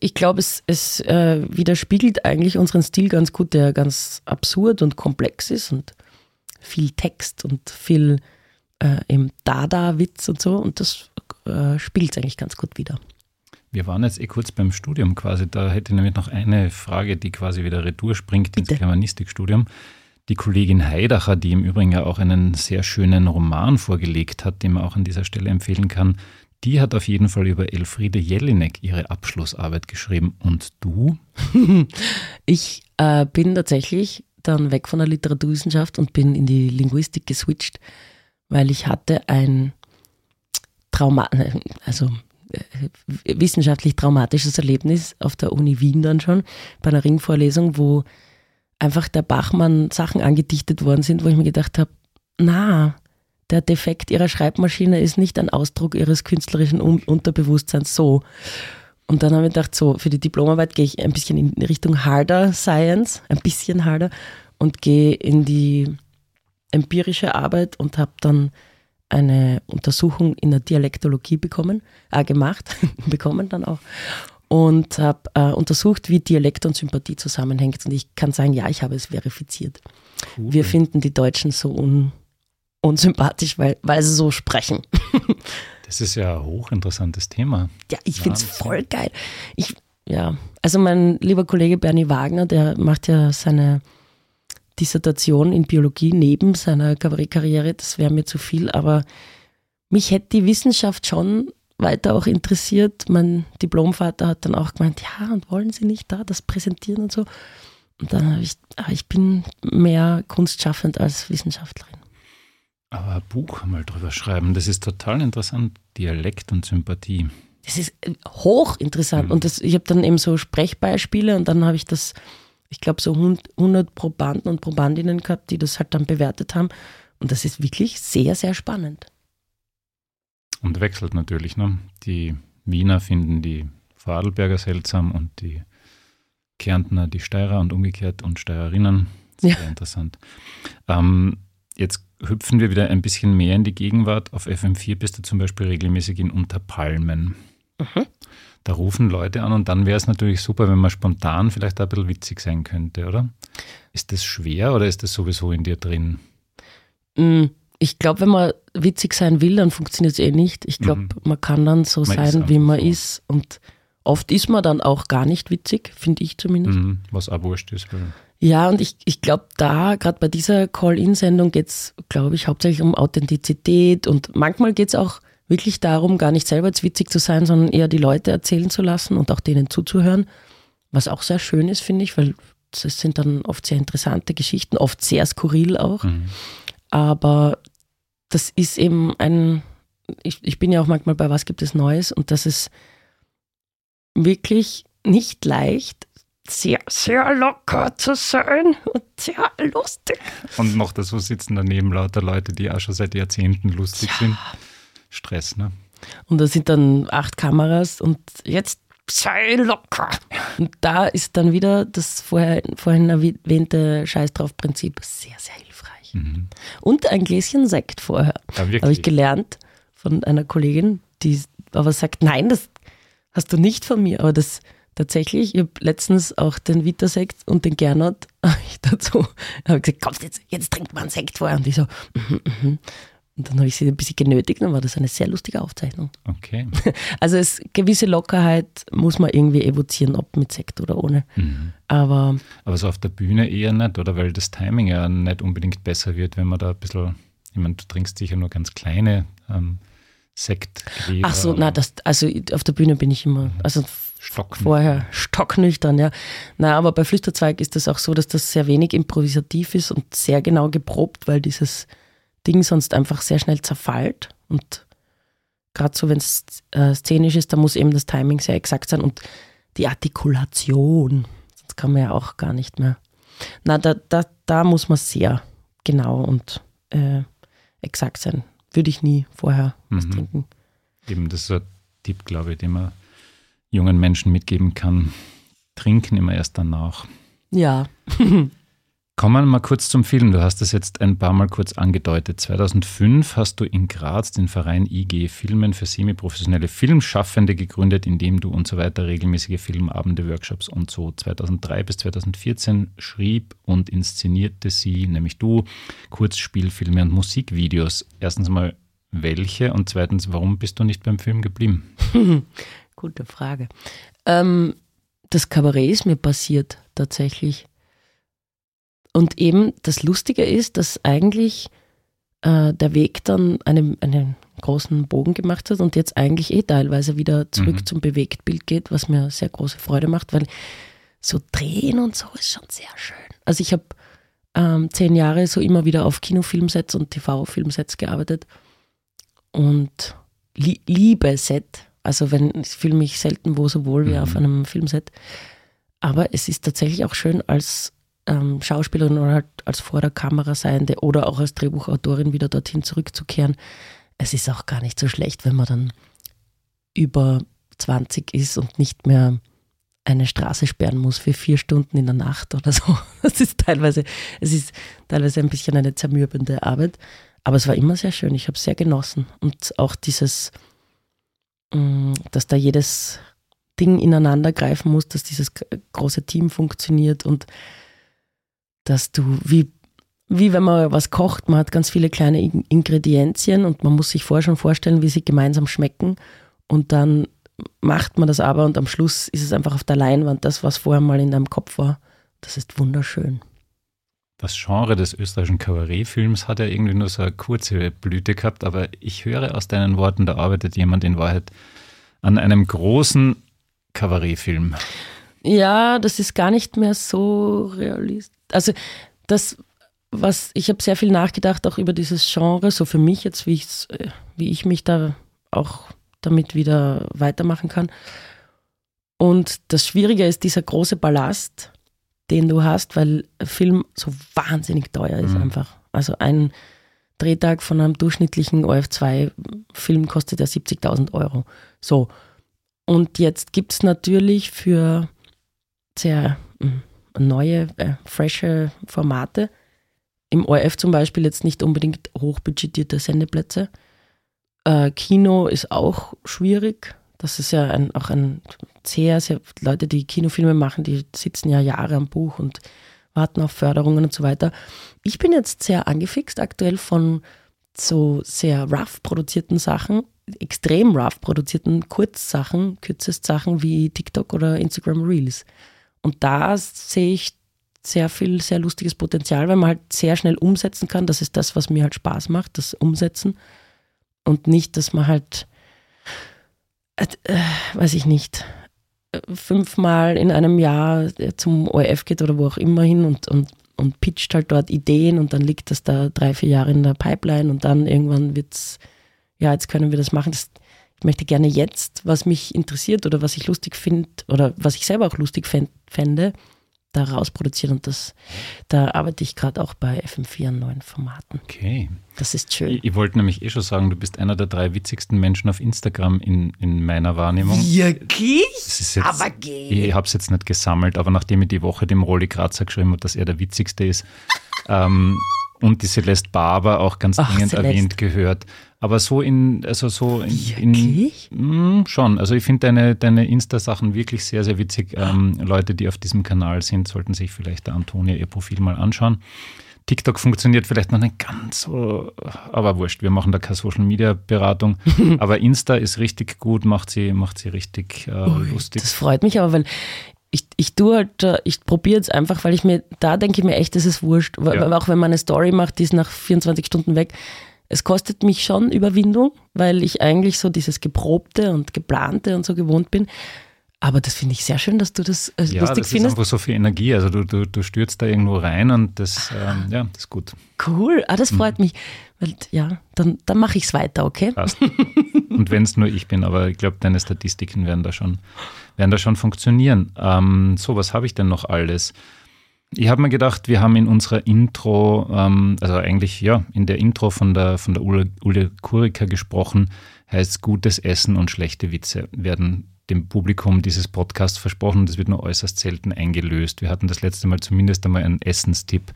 ich glaube, es, es äh, widerspiegelt eigentlich unseren Stil ganz gut, der ganz absurd und komplex ist und viel Text und viel äh, im Dada-Witz und so. Und das äh, spielt es eigentlich ganz gut wieder. Wir waren jetzt eh kurz beim Studium quasi. Da hätte ich nämlich noch eine Frage, die quasi wieder retour springt Bitte. ins Germanistikstudium. Die Kollegin Heidacher, die im Übrigen ja auch einen sehr schönen Roman vorgelegt hat, den man auch an dieser Stelle empfehlen kann, die hat auf jeden Fall über Elfriede Jelinek ihre Abschlussarbeit geschrieben. Und du? ich äh, bin tatsächlich dann weg von der Literaturwissenschaft und bin in die Linguistik geswitcht, weil ich hatte ein Trauma, also äh, wissenschaftlich traumatisches Erlebnis auf der Uni Wien dann schon, bei einer Ringvorlesung, wo einfach der Bachmann Sachen angedichtet worden sind, wo ich mir gedacht habe, na, der Defekt ihrer Schreibmaschine ist nicht ein Ausdruck ihres künstlerischen Un Unterbewusstseins so. Und dann habe ich gedacht, so für die Diplomarbeit gehe ich ein bisschen in Richtung Harder Science, ein bisschen harder und gehe in die empirische Arbeit und habe dann eine Untersuchung in der Dialektologie bekommen, äh, gemacht, bekommen dann auch und habe äh, untersucht, wie Dialekt und Sympathie zusammenhängt. Und ich kann sagen, ja, ich habe es verifiziert. Cool. Wir finden die Deutschen so un unsympathisch, weil, weil sie so sprechen. das ist ja ein hochinteressantes Thema. Ja, ich finde es voll geil. Ich, ja, also mein lieber Kollege Bernie Wagner, der macht ja seine Dissertation in Biologie neben seiner Kabarettkarriere. Das wäre mir zu viel, aber mich hätte die Wissenschaft schon weiter auch interessiert. Mein Diplomvater hat dann auch gemeint, ja, und wollen Sie nicht da das präsentieren und so. Und dann habe ich, aber ich bin mehr kunstschaffend als Wissenschaftlerin. Aber ein Buch mal drüber schreiben, das ist total interessant. Dialekt und Sympathie. Das ist äh, hochinteressant. Mhm. Und das, ich habe dann eben so Sprechbeispiele und dann habe ich das, ich glaube, so 100 Probanden und Probandinnen gehabt, die das halt dann bewertet haben. Und das ist wirklich sehr, sehr spannend. Und wechselt natürlich. Ne? Die Wiener finden die Vorarlberger seltsam und die Kärntner die Steirer und umgekehrt und Steirerinnen. Sehr ja. interessant. Ähm, jetzt hüpfen wir wieder ein bisschen mehr in die Gegenwart. Auf FM4 bist du zum Beispiel regelmäßig in Unterpalmen. Mhm. Da rufen Leute an und dann wäre es natürlich super, wenn man spontan vielleicht ein bisschen witzig sein könnte, oder? Ist das schwer oder ist das sowieso in dir drin? Mhm ich glaube, wenn man witzig sein will, dann funktioniert es eh nicht. Ich glaube, mhm. man kann dann so man sein, wie man so. ist. Und oft ist man dann auch gar nicht witzig, finde ich zumindest. Mhm. Was auch wurscht ist. Weil ja, und ich, ich glaube, da, gerade bei dieser Call-In-Sendung geht es, glaube ich, hauptsächlich um Authentizität. Und manchmal geht es auch wirklich darum, gar nicht selber jetzt witzig zu sein, sondern eher die Leute erzählen zu lassen und auch denen zuzuhören. Was auch sehr schön ist, finde ich, weil das sind dann oft sehr interessante Geschichten, oft sehr skurril auch. Mhm. Aber das ist eben ein, ich, ich bin ja auch manchmal bei Was gibt es Neues und das ist wirklich nicht leicht, sehr, sehr locker zu sein und sehr lustig. Und noch dazu sitzen daneben lauter Leute, die auch schon seit Jahrzehnten lustig ja. sind. Stress, ne? Und da sind dann acht Kameras und jetzt sei locker. Und da ist dann wieder das vorher, vorhin erwähnte Scheiß drauf Prinzip sehr, sehr hilfreich. Mhm. Und ein Gläschen Sekt vorher. Ja, Habe ich gelernt von einer Kollegin, die aber sagt, nein, das hast du nicht von mir. Aber das tatsächlich, ich habe letztens auch den Vita-Sekt und den Gernot ich dazu habe gesagt, komm, jetzt, jetzt trinkt man einen Sekt vorher. Und die so, mm -hmm. Und dann habe ich sie ein bisschen genötigt, dann war das eine sehr lustige Aufzeichnung. Okay. Also es gewisse Lockerheit muss man irgendwie evozieren, ob mit Sekt oder ohne. Mhm. Aber, Aber so auf der Bühne eher nicht, oder? Weil das Timing ja nicht unbedingt besser wird, wenn man da ein bisschen, ich meine, du trinkst sicher nur ganz kleine ähm, Sekt. Ach so, na, das, also auf der Bühne bin ich immer, mhm. also Stocknüchtern. vorher stocknüchtern, ja. Na, aber bei Flüsterzweig ist das auch so, dass das sehr wenig improvisativ ist und sehr genau geprobt, weil dieses Ding sonst einfach sehr schnell zerfällt. Und gerade so, wenn es äh, szenisch ist, da muss eben das Timing sehr exakt sein und die Artikulation. Sonst kann man ja auch gar nicht mehr. Na, da, da, da muss man sehr genau und äh, exakt sein. Würde ich nie vorher was mhm. trinken. Eben, das ist ein Tipp, glaube ich, den man jungen Menschen mitgeben kann. Trinken immer erst danach. Ja. Kommen wir mal kurz zum Film. Du hast das jetzt ein paar Mal kurz angedeutet. 2005 hast du in Graz den Verein IG Filmen für semiprofessionelle Filmschaffende gegründet, in dem du und so weiter regelmäßige Filmabende, Workshops und so 2003 bis 2014 schrieb und inszenierte sie, nämlich du, Kurzspielfilme und Musikvideos. Erstens mal welche und zweitens, warum bist du nicht beim Film geblieben? Gute Frage. Ähm, das Kabarett ist mir passiert tatsächlich. Und eben das Lustige ist, dass eigentlich äh, der Weg dann einen, einen großen Bogen gemacht hat und jetzt eigentlich eh teilweise wieder zurück mhm. zum Bewegtbild geht, was mir sehr große Freude macht, weil so drehen und so ist schon sehr schön. Also ich habe ähm, zehn Jahre so immer wieder auf Kinofilmsets und TV-Filmsets gearbeitet und li liebe Set. Also wenn ich fühle mich selten wo so wohl wie mhm. auf einem Filmset. Aber es ist tatsächlich auch schön als ähm, Schauspielerin oder halt als vor der Kamera seiende oder auch als Drehbuchautorin wieder dorthin zurückzukehren. Es ist auch gar nicht so schlecht, wenn man dann über 20 ist und nicht mehr eine Straße sperren muss für vier Stunden in der Nacht oder so. Das ist teilweise, es ist teilweise ein bisschen eine zermürbende Arbeit. Aber es war immer sehr schön. Ich habe es sehr genossen. Und auch dieses, mm, dass da jedes Ding ineinander greifen muss, dass dieses große Team funktioniert und dass du, wie, wie wenn man was kocht, man hat ganz viele kleine Ingredienzien und man muss sich vorher schon vorstellen, wie sie gemeinsam schmecken und dann macht man das aber und am Schluss ist es einfach auf der Leinwand das, was vorher mal in deinem Kopf war. Das ist wunderschön. Das Genre des österreichischen Kabarettfilms hat ja irgendwie nur so eine kurze Blüte gehabt, aber ich höre aus deinen Worten, da arbeitet jemand in Wahrheit an einem großen Kabarettfilm. Ja, das ist gar nicht mehr so realistisch. Also das, was ich habe sehr viel nachgedacht auch über dieses Genre, so für mich jetzt, wie, wie ich mich da auch damit wieder weitermachen kann. Und das Schwierige ist dieser große Ballast, den du hast, weil Film so wahnsinnig teuer ist mhm. einfach. Also ein Drehtag von einem durchschnittlichen OF2-Film kostet ja 70.000 Euro. So. Und jetzt gibt es natürlich für sehr hm, neue, äh, frische Formate, im ORF zum Beispiel jetzt nicht unbedingt hochbudgetierte Sendeplätze, äh, Kino ist auch schwierig. Das ist ja ein, auch ein sehr, sehr, Leute, die Kinofilme machen, die sitzen ja Jahre am Buch und warten auf Förderungen und so weiter. Ich bin jetzt sehr angefixt aktuell von so sehr rough produzierten Sachen, extrem rough produzierten Kurzsachen, Kürzest-Sachen wie TikTok oder Instagram Reels. Und da sehe ich sehr viel, sehr lustiges Potenzial, weil man halt sehr schnell umsetzen kann. Das ist das, was mir halt Spaß macht, das Umsetzen und nicht, dass man halt, äh, weiß ich nicht, fünfmal in einem Jahr zum ORF geht oder wo auch immer hin und, und, und pitcht halt dort Ideen und dann liegt das da drei, vier Jahre in der Pipeline und dann irgendwann wird es, ja, jetzt können wir das machen. Das, ich möchte gerne jetzt, was mich interessiert oder was ich lustig finde oder was ich selber auch lustig fände, da rausproduzieren und das, da arbeite ich gerade auch bei FM4 an neuen Formaten. Okay. Das ist schön. Ich, ich wollte nämlich eh schon sagen, du bist einer der drei witzigsten Menschen auf Instagram in, in meiner Wahrnehmung. Wirklich? Jetzt, aber geh. Ich habe es jetzt nicht gesammelt, aber nachdem ich die Woche dem Rolli Grazer geschrieben habe, dass er der witzigste ist, ähm, und die Celeste Barber auch ganz Ach, dringend Celeste. erwähnt gehört. Aber so in, also so in, in mh, hm, schon. Also ich finde deine, deine Insta-Sachen wirklich sehr, sehr witzig. Ähm, Leute, die auf diesem Kanal sind, sollten sich vielleicht der Antonia ihr Profil mal anschauen. TikTok funktioniert vielleicht noch nicht ganz so, aber wurscht, wir machen da keine Social Media Beratung. aber Insta ist richtig gut, macht sie, macht sie richtig äh, Ui, lustig. Das freut mich aber, weil ich, ich tue halt, ich probiere jetzt einfach, weil ich mir, da denke ich mir echt, das ist wurscht. Ja. Auch wenn man eine Story macht, die ist nach 24 Stunden weg. Es kostet mich schon Überwindung, weil ich eigentlich so dieses Geprobte und Geplante und so gewohnt bin. Aber das finde ich sehr schön, dass du das äh, ja, lustig das findest. Ja, ist einfach so viel Energie. Also du, du, du stürzt da irgendwo rein und das, ähm, ja, das ist gut. Cool, ah, das freut mhm. mich. Weil, ja, dann, dann mache ich es weiter, okay? Passt. Und wenn es nur ich bin, aber ich glaube, deine Statistiken werden da schon, werden da schon funktionieren. Ähm, so, was habe ich denn noch alles? Ich habe mir gedacht, wir haben in unserer Intro, ähm, also eigentlich ja, in der Intro von der, von der Ule, Ule Kurika gesprochen, heißt gutes Essen und schlechte Witze werden dem Publikum dieses Podcast versprochen es wird nur äußerst selten eingelöst. Wir hatten das letzte Mal zumindest einmal einen Essenstipp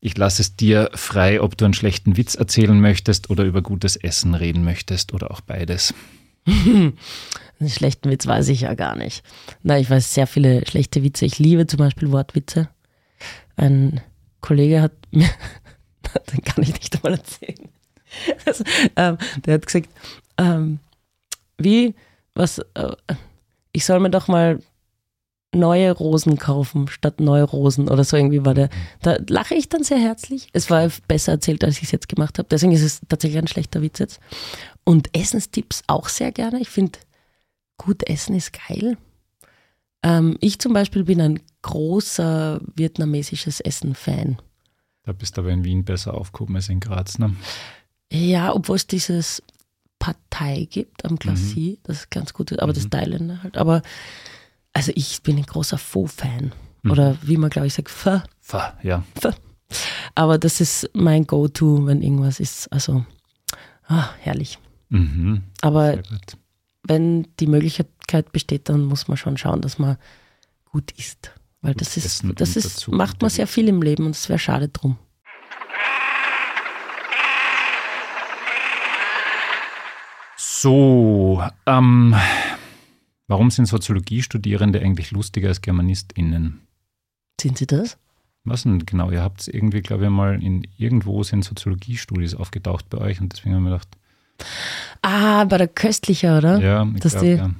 ich lasse es dir frei, ob du einen schlechten Witz erzählen möchtest oder über gutes Essen reden möchtest oder auch beides. einen schlechten Witz weiß ich ja gar nicht. Nein, ich weiß sehr viele schlechte Witze. Ich liebe zum Beispiel Wortwitze. Ein Kollege hat mir, den kann ich nicht einmal erzählen. Also, ähm, der hat gesagt, ähm, wie, was, äh, ich soll mir doch mal neue Rosen kaufen statt neue Rosen oder so irgendwie war der. Da lache ich dann sehr herzlich. Es war besser erzählt, als ich es jetzt gemacht habe. Deswegen ist es tatsächlich ein schlechter Witz jetzt. Und Essenstipps auch sehr gerne. Ich finde, gut essen ist geil. Ähm, ich zum Beispiel bin ein großer vietnamesisches Essen-Fan. Da bist du aber in Wien besser aufgehoben als in Graz, ne? Ja, obwohl es dieses Partei gibt am Glacis, mhm. das ist ganz gut, aber mhm. das Thailänder halt. Aber also ich bin ein großer Pho-Fan. Mhm. Oder wie man, glaube ich, sagt, F. Fa, ja. F. Aber das ist mein Go-To, wenn irgendwas ist. Also, ah, herrlich. Mhm. Aber wenn die Möglichkeit besteht, dann muss man schon schauen, dass man gut isst. Weil Gut das ist, das ist, macht man sehr viel im Leben und es wäre schade drum. So, ähm, warum sind Soziologiestudierende eigentlich lustiger als GermanistInnen? Sind Sie das? Was denn genau? Ihr habt es irgendwie, glaube ich, mal in irgendwo sind Soziologiestudis aufgetaucht bei euch und deswegen haben wir gedacht, Ah, bei der Köstlicher, oder? ja, ich dass die- ja.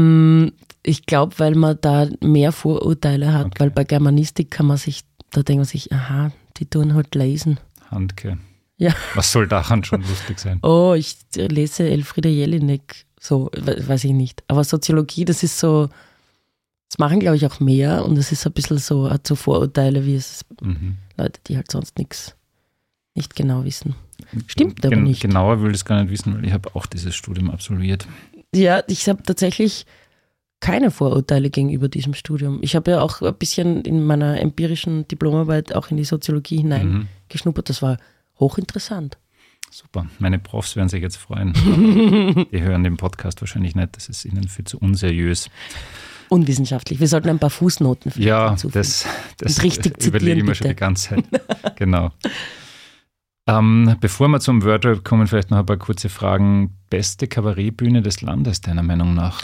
Mm, Ich glaube, weil man da mehr Vorurteile hat, Okay. weil bei Germanistik kann man sich, da denkt man sich, aha, die tun halt lesen. Handke. Ja. Was soll daran schon lustig sein? Oh, ich lese Elfriede Jelinek, so, we- weiß ich nicht. Aber Soziologie, das ist so, das machen, glaube ich, auch mehr und es ist ein bisschen so, hat so Vorurteile, wie es Mhm. Leute, die halt sonst nichts nicht genau wissen. Stimmt aber Gen nicht. Genauer will ich es gar nicht wissen, weil ich habe auch dieses Studium absolviert. Ja, ich habe tatsächlich keine Vorurteile gegenüber diesem Studium. Ich habe ja auch ein bisschen in meiner empirischen Diplomarbeit auch in die Soziologie Mhm. hineingeschnuppert. Das war hochinteressant. Super. Meine Profs werden sich jetzt freuen. Die hören den Podcast wahrscheinlich nicht. Das ist ihnen viel zu unseriös. Unwissenschaftlich. Wir sollten ein paar Fußnoten vielleicht Ja, hinzufügen. das, das Und richtig überlege zitieren, ich mir schon die ganze Zeit. genau. Ähm, bevor wir zum Wordrap kommen, vielleicht noch ein paar kurze Fragen. Beste Kabarettbühne des Landes, deiner Meinung nach?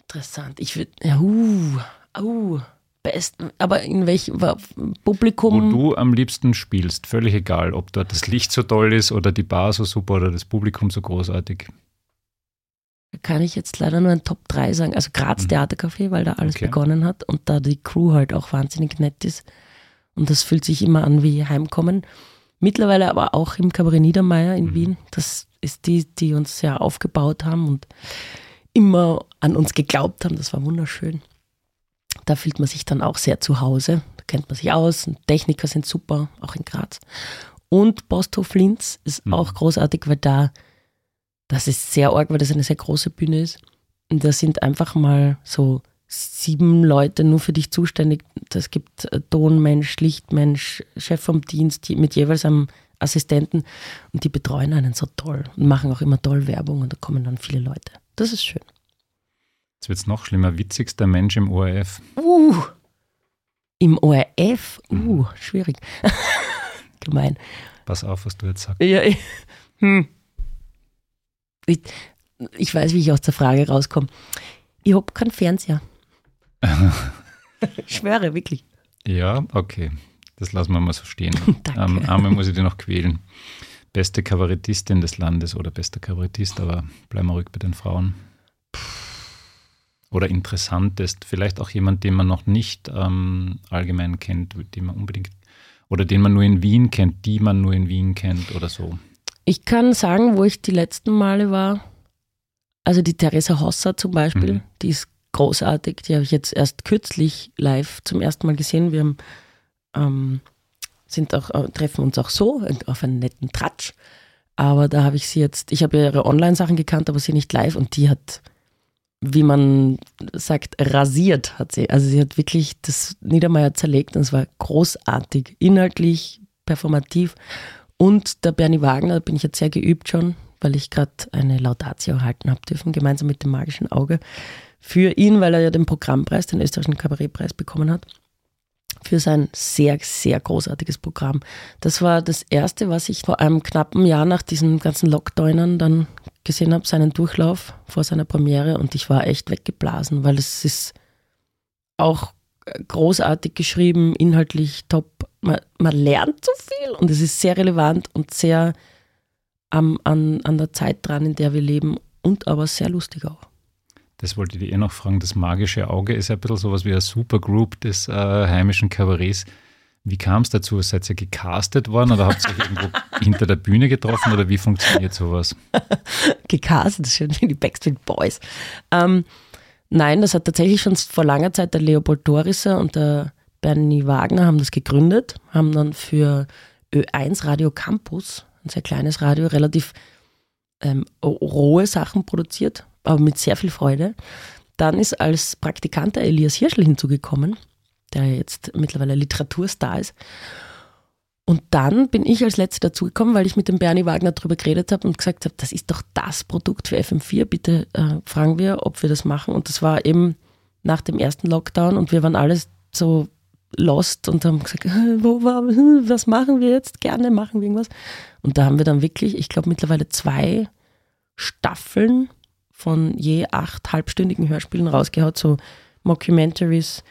Interessant. Ich würde, ja, uh, uh, best, aber in welchem wa- Wo Publikum? du am liebsten spielst, völlig egal, ob dort das Licht so toll ist oder die Bar so super oder das Publikum so großartig. kann ich jetzt leider nur ein Top 3 sagen. Also Graz Mhm. Theatercafé, weil da alles Okay. begonnen hat und da die Crew halt auch wahnsinnig nett ist. Und das fühlt sich immer an wie Heimkommen. Mittlerweile aber auch im Kabarett Niedermeyer in Mhm. Wien. Das ist die, die uns sehr aufgebaut haben und immer an uns geglaubt haben. Das war wunderschön. Da fühlt man sich dann auch sehr zu Hause. Da kennt man sich aus. Und Techniker sind super, auch in Graz. Und Posthof Linz ist Mhm. auch großartig, weil da, das ist sehr arg, weil das eine sehr große Bühne ist. Und da sind einfach mal so sieben Leute nur für dich zuständig. Es gibt äh, Tonmensch, Lichtmensch, Chef vom Dienst die, mit jeweils einem Assistenten und die betreuen einen so toll und machen auch immer toll Werbung und da kommen dann viele Leute. Das ist schön. Jetzt wird es noch schlimmer. Witzigster Mensch im ORF. Uh, Im ORF, uh, Mhm. schwierig. Gemein. Pass auf, was du jetzt sagst. Ja, ich, hm. ich, ich weiß, wie ich aus der Frage rauskomme. Ich hab keinen Fernseher. Ich schwöre, wirklich. Ja, okay. Das lassen wir mal so stehen. Danke. Ähm, einmal muss ich dir noch quälen. Beste Kabarettistin des Landes oder bester Kabarettist, aber bleiben wir ruhig bei den Frauen. Oder interessantest, vielleicht auch jemand, den man noch nicht ähm, allgemein kennt, den man unbedingt, oder den man nur in Wien kennt, die man nur in Wien kennt oder so. Ich kann sagen, wo ich die letzten Male war. Also die Theresa Hosser zum Beispiel, Mhm. die ist großartig. Die habe ich jetzt erst kürzlich live zum ersten Mal gesehen. Wir haben, ähm, sind auch, äh, treffen uns auch so auf einen netten Tratsch. Aber da habe ich sie jetzt, ich habe ihre Online-Sachen gekannt, aber sie nicht live und die hat, wie man sagt, rasiert hat sie. Also sie hat wirklich das Niedermeyer zerlegt und es war großartig, inhaltlich, performativ. Und der Bernie Wagner, da bin ich jetzt sehr geübt schon, weil ich gerade eine Laudatio halten habe dürfen, gemeinsam mit dem magischen Auge. Für ihn, weil er ja den Programmpreis, den österreichischen Kabarettpreis bekommen hat. Für sein sehr, sehr großartiges Programm. Das war das erste, was ich vor einem knappen Jahr nach diesen ganzen Lockdownern dann gesehen habe, seinen Durchlauf vor seiner Premiere und ich war echt weggeblasen, weil es ist auch großartig geschrieben, inhaltlich top. Man, man lernt so viel und es ist sehr relevant und sehr am, an, an der Zeit dran, in der wir leben und aber sehr lustig auch. Das wollte ich dir eh noch fragen. Das magische Auge ist ja ein bisschen sowas wie eine Supergroup des äh, heimischen Kabarets. Wie kam es dazu? Seid ihr gecastet worden oder habt ihr euch irgendwo hinter der Bühne getroffen oder wie funktioniert sowas? Gecastet, das ist schön wie die Backstreet Boys. Ähm, nein, das hat tatsächlich schon vor langer Zeit der Leopold Dorisser und der Bernie Wagner haben das gegründet, haben dann für Ö1 Radio Campus, ein sehr kleines Radio, relativ ähm, rohe Sachen produziert, aber mit sehr viel Freude. Dann ist als Praktikant der Elias Hirschl hinzugekommen der jetzt mittlerweile Literaturstar ist. Und dann bin ich als Letzte dazugekommen, weil ich mit dem Bernie Wagner darüber geredet habe und gesagt habe, das ist doch das Produkt für FM4, bitte äh, fragen wir, ob wir das machen. Und das war eben nach dem ersten Lockdown und wir waren alles so lost und haben gesagt, wo was machen wir jetzt? Gerne machen wir irgendwas. Und da haben wir dann wirklich, ich glaube mittlerweile zwei Staffeln von je acht halbstündigen Hörspielen rausgehaut, so Mockumentaries,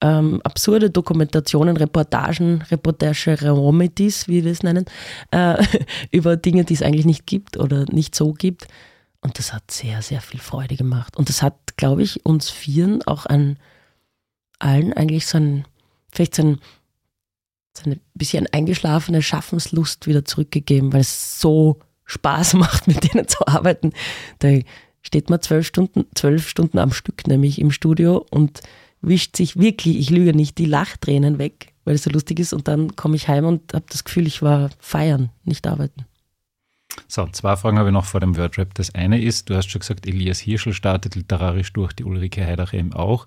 ähm, absurde Dokumentationen, Reportagen, Reportage-Remedies, wie wir es nennen, äh, über Dinge, die es eigentlich nicht gibt oder nicht so gibt. Und das hat sehr, sehr viel Freude gemacht. Und das hat, glaube ich, uns Vieren auch an allen eigentlich so ein, vielleicht so ein, so ein bisschen eingeschlafene Schaffenslust wieder zurückgegeben, weil es so Spaß macht, mit denen zu arbeiten. Da steht man zwölf Stunden, zwölf Stunden am Stück nämlich im Studio und wischt sich wirklich, ich lüge nicht, die Lachtränen weg, weil es so lustig ist. Und dann komme ich heim und habe das Gefühl, ich war feiern, nicht arbeiten. So, zwei Fragen habe ich noch vor dem Wordrap. Das eine ist, du hast schon gesagt, Elias Hirschel startet literarisch durch, die Ulrike Heidacher eben auch.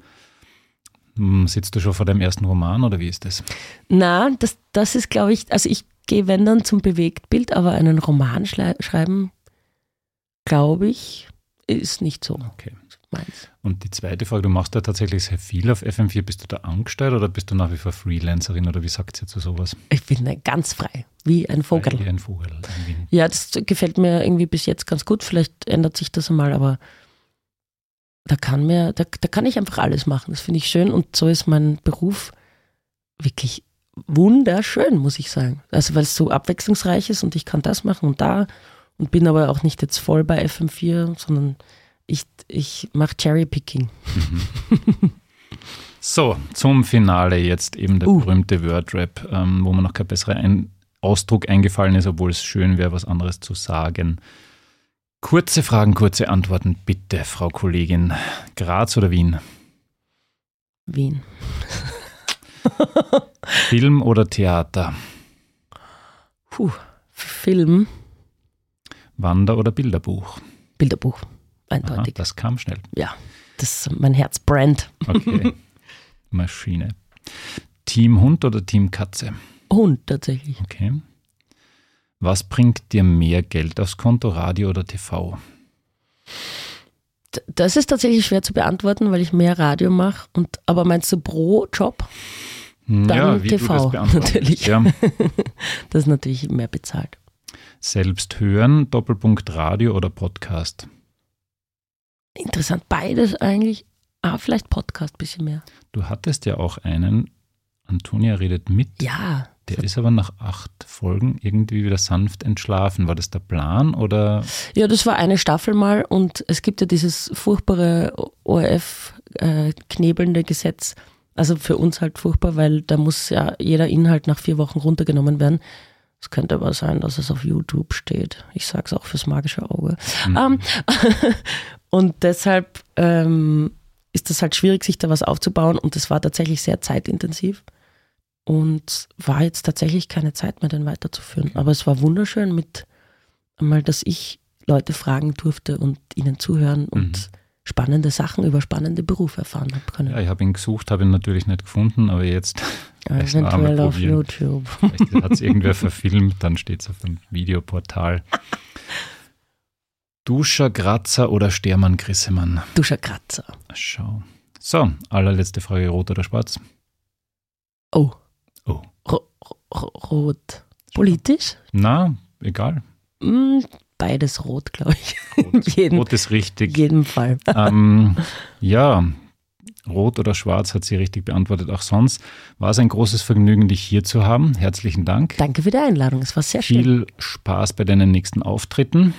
Hm, sitzt du schon vor deinem ersten Roman oder wie ist das? Na, das, das ist, glaube ich, also ich gehe, wenn dann zum Bewegtbild, aber einen Roman schreiben, glaube ich, ist nicht so. Okay. Meins. Und die zweite Frage, du machst da tatsächlich sehr viel auf FM4. Bist du da angestellt oder bist du nach wie vor Freelancerin oder wie sagt ihr zu sowas? Ich bin ganz frei, wie ein Vogel. Wie ein Vogel. Ja, das gefällt mir irgendwie bis jetzt ganz gut. Vielleicht ändert sich das einmal, aber da kann mir, da, da kann ich einfach alles machen. Das finde ich schön und so ist mein Beruf wirklich wunderschön, muss ich sagen. Also weil es so abwechslungsreich ist und ich kann das machen und da und bin aber auch nicht jetzt voll bei FM4, sondern ich, ich mache Cherrypicking. Mhm. So, zum Finale jetzt eben der uh. berühmte Wordrap, ähm, wo mir noch kein besserer ein Ausdruck eingefallen ist, obwohl es schön wäre, was anderes zu sagen. Kurze Fragen, kurze Antworten, bitte, Frau Kollegin. Graz oder Wien? Wien. Film oder Theater? Puh, Film. Wander- oder Bilderbuch? Bilderbuch, eindeutig. Aha, das kam schnell. Ja, das ist mein Herzbrand. Okay. Maschine. Team Hund oder Team Katze? Hund tatsächlich. Okay. Was bringt dir mehr Geld aufs Konto, Radio oder TV? Das ist tatsächlich schwer zu beantworten, weil ich mehr Radio mache. aber meinst du pro Job? Hm, Dann ja, wie TV du das natürlich. Ja. das ist natürlich mehr bezahlt. Selbst hören, Doppelpunkt Radio oder Podcast? Interessant, beides eigentlich. Ah, vielleicht Podcast ein bisschen mehr. Du hattest ja auch einen, Antonia redet mit. Ja. Der ist aber nach acht Folgen irgendwie wieder sanft entschlafen. War das der Plan oder? Ja, das war eine Staffel mal und es gibt ja dieses furchtbare ORF-knebelnde äh, Gesetz. Also für uns halt furchtbar, weil da muss ja jeder Inhalt nach vier Wochen runtergenommen werden. Es könnte aber sein, dass es auf YouTube steht. Ich sage es auch fürs magische Auge. Mhm. Um, ähm, und deshalb ähm, ist das halt schwierig, sich da was aufzubauen und das war tatsächlich sehr zeitintensiv und war jetzt tatsächlich keine Zeit mehr, den weiterzuführen. Aber es war wunderschön mit einmal, dass ich Leute fragen durfte und ihnen zuhören und mhm. Spannende Sachen über spannende Berufe erfahren habe können. Ja, ich habe ihn gesucht, habe ihn natürlich nicht gefunden, aber jetzt eventuell auf YouTube. Vielleicht hat es irgendwer verfilmt, dann steht es auf dem Videoportal. Duscher Kratzer oder Stermann Grissemann? Duscher Kratzer. Schau. So, allerletzte Frage, rot oder schwarz? Oh. Oh. rot. Politisch? Na, egal. Beides rot, glaube ich. Rot, jeden, rot ist richtig. In jedem Fall. Ähm, ja, rot oder schwarz hat sie richtig beantwortet. Auch sonst war es ein großes Vergnügen, dich hier zu haben. Herzlichen Dank. Danke für die Einladung, es war sehr Viel schön. Viel Spaß bei deinen nächsten Auftritten.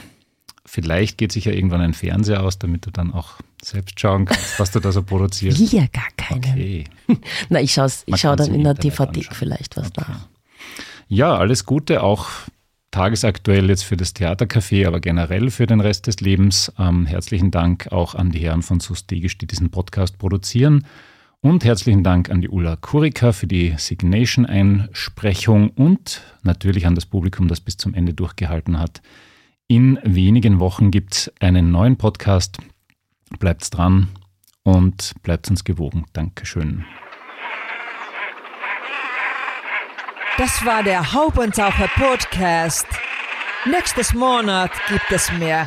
Vielleicht geht sich ja irgendwann ein Fernseher aus, damit du dann auch selbst schauen kannst, was du da so produzierst. Wir gar keine. Okay. Na, ich schaue ich schau dann in der DVD vielleicht was okay. nach. Ja, alles Gute, auch tagesaktuell jetzt für das Theatercafé, aber generell für den Rest des Lebens. Ähm, herzlichen Dank auch an die Herren von Sustegisch, die diesen Podcast produzieren. Und herzlichen Dank an die Ulla Kurika für die Signation-Einsprechung und natürlich an das Publikum, das bis zum Ende durchgehalten hat. In wenigen Wochen gibt es einen neuen Podcast. Bleibt dran und bleibt uns gewogen. Dankeschön. Das war der Haubentaucher Podcast. Nächstes Monat gibt es mehr.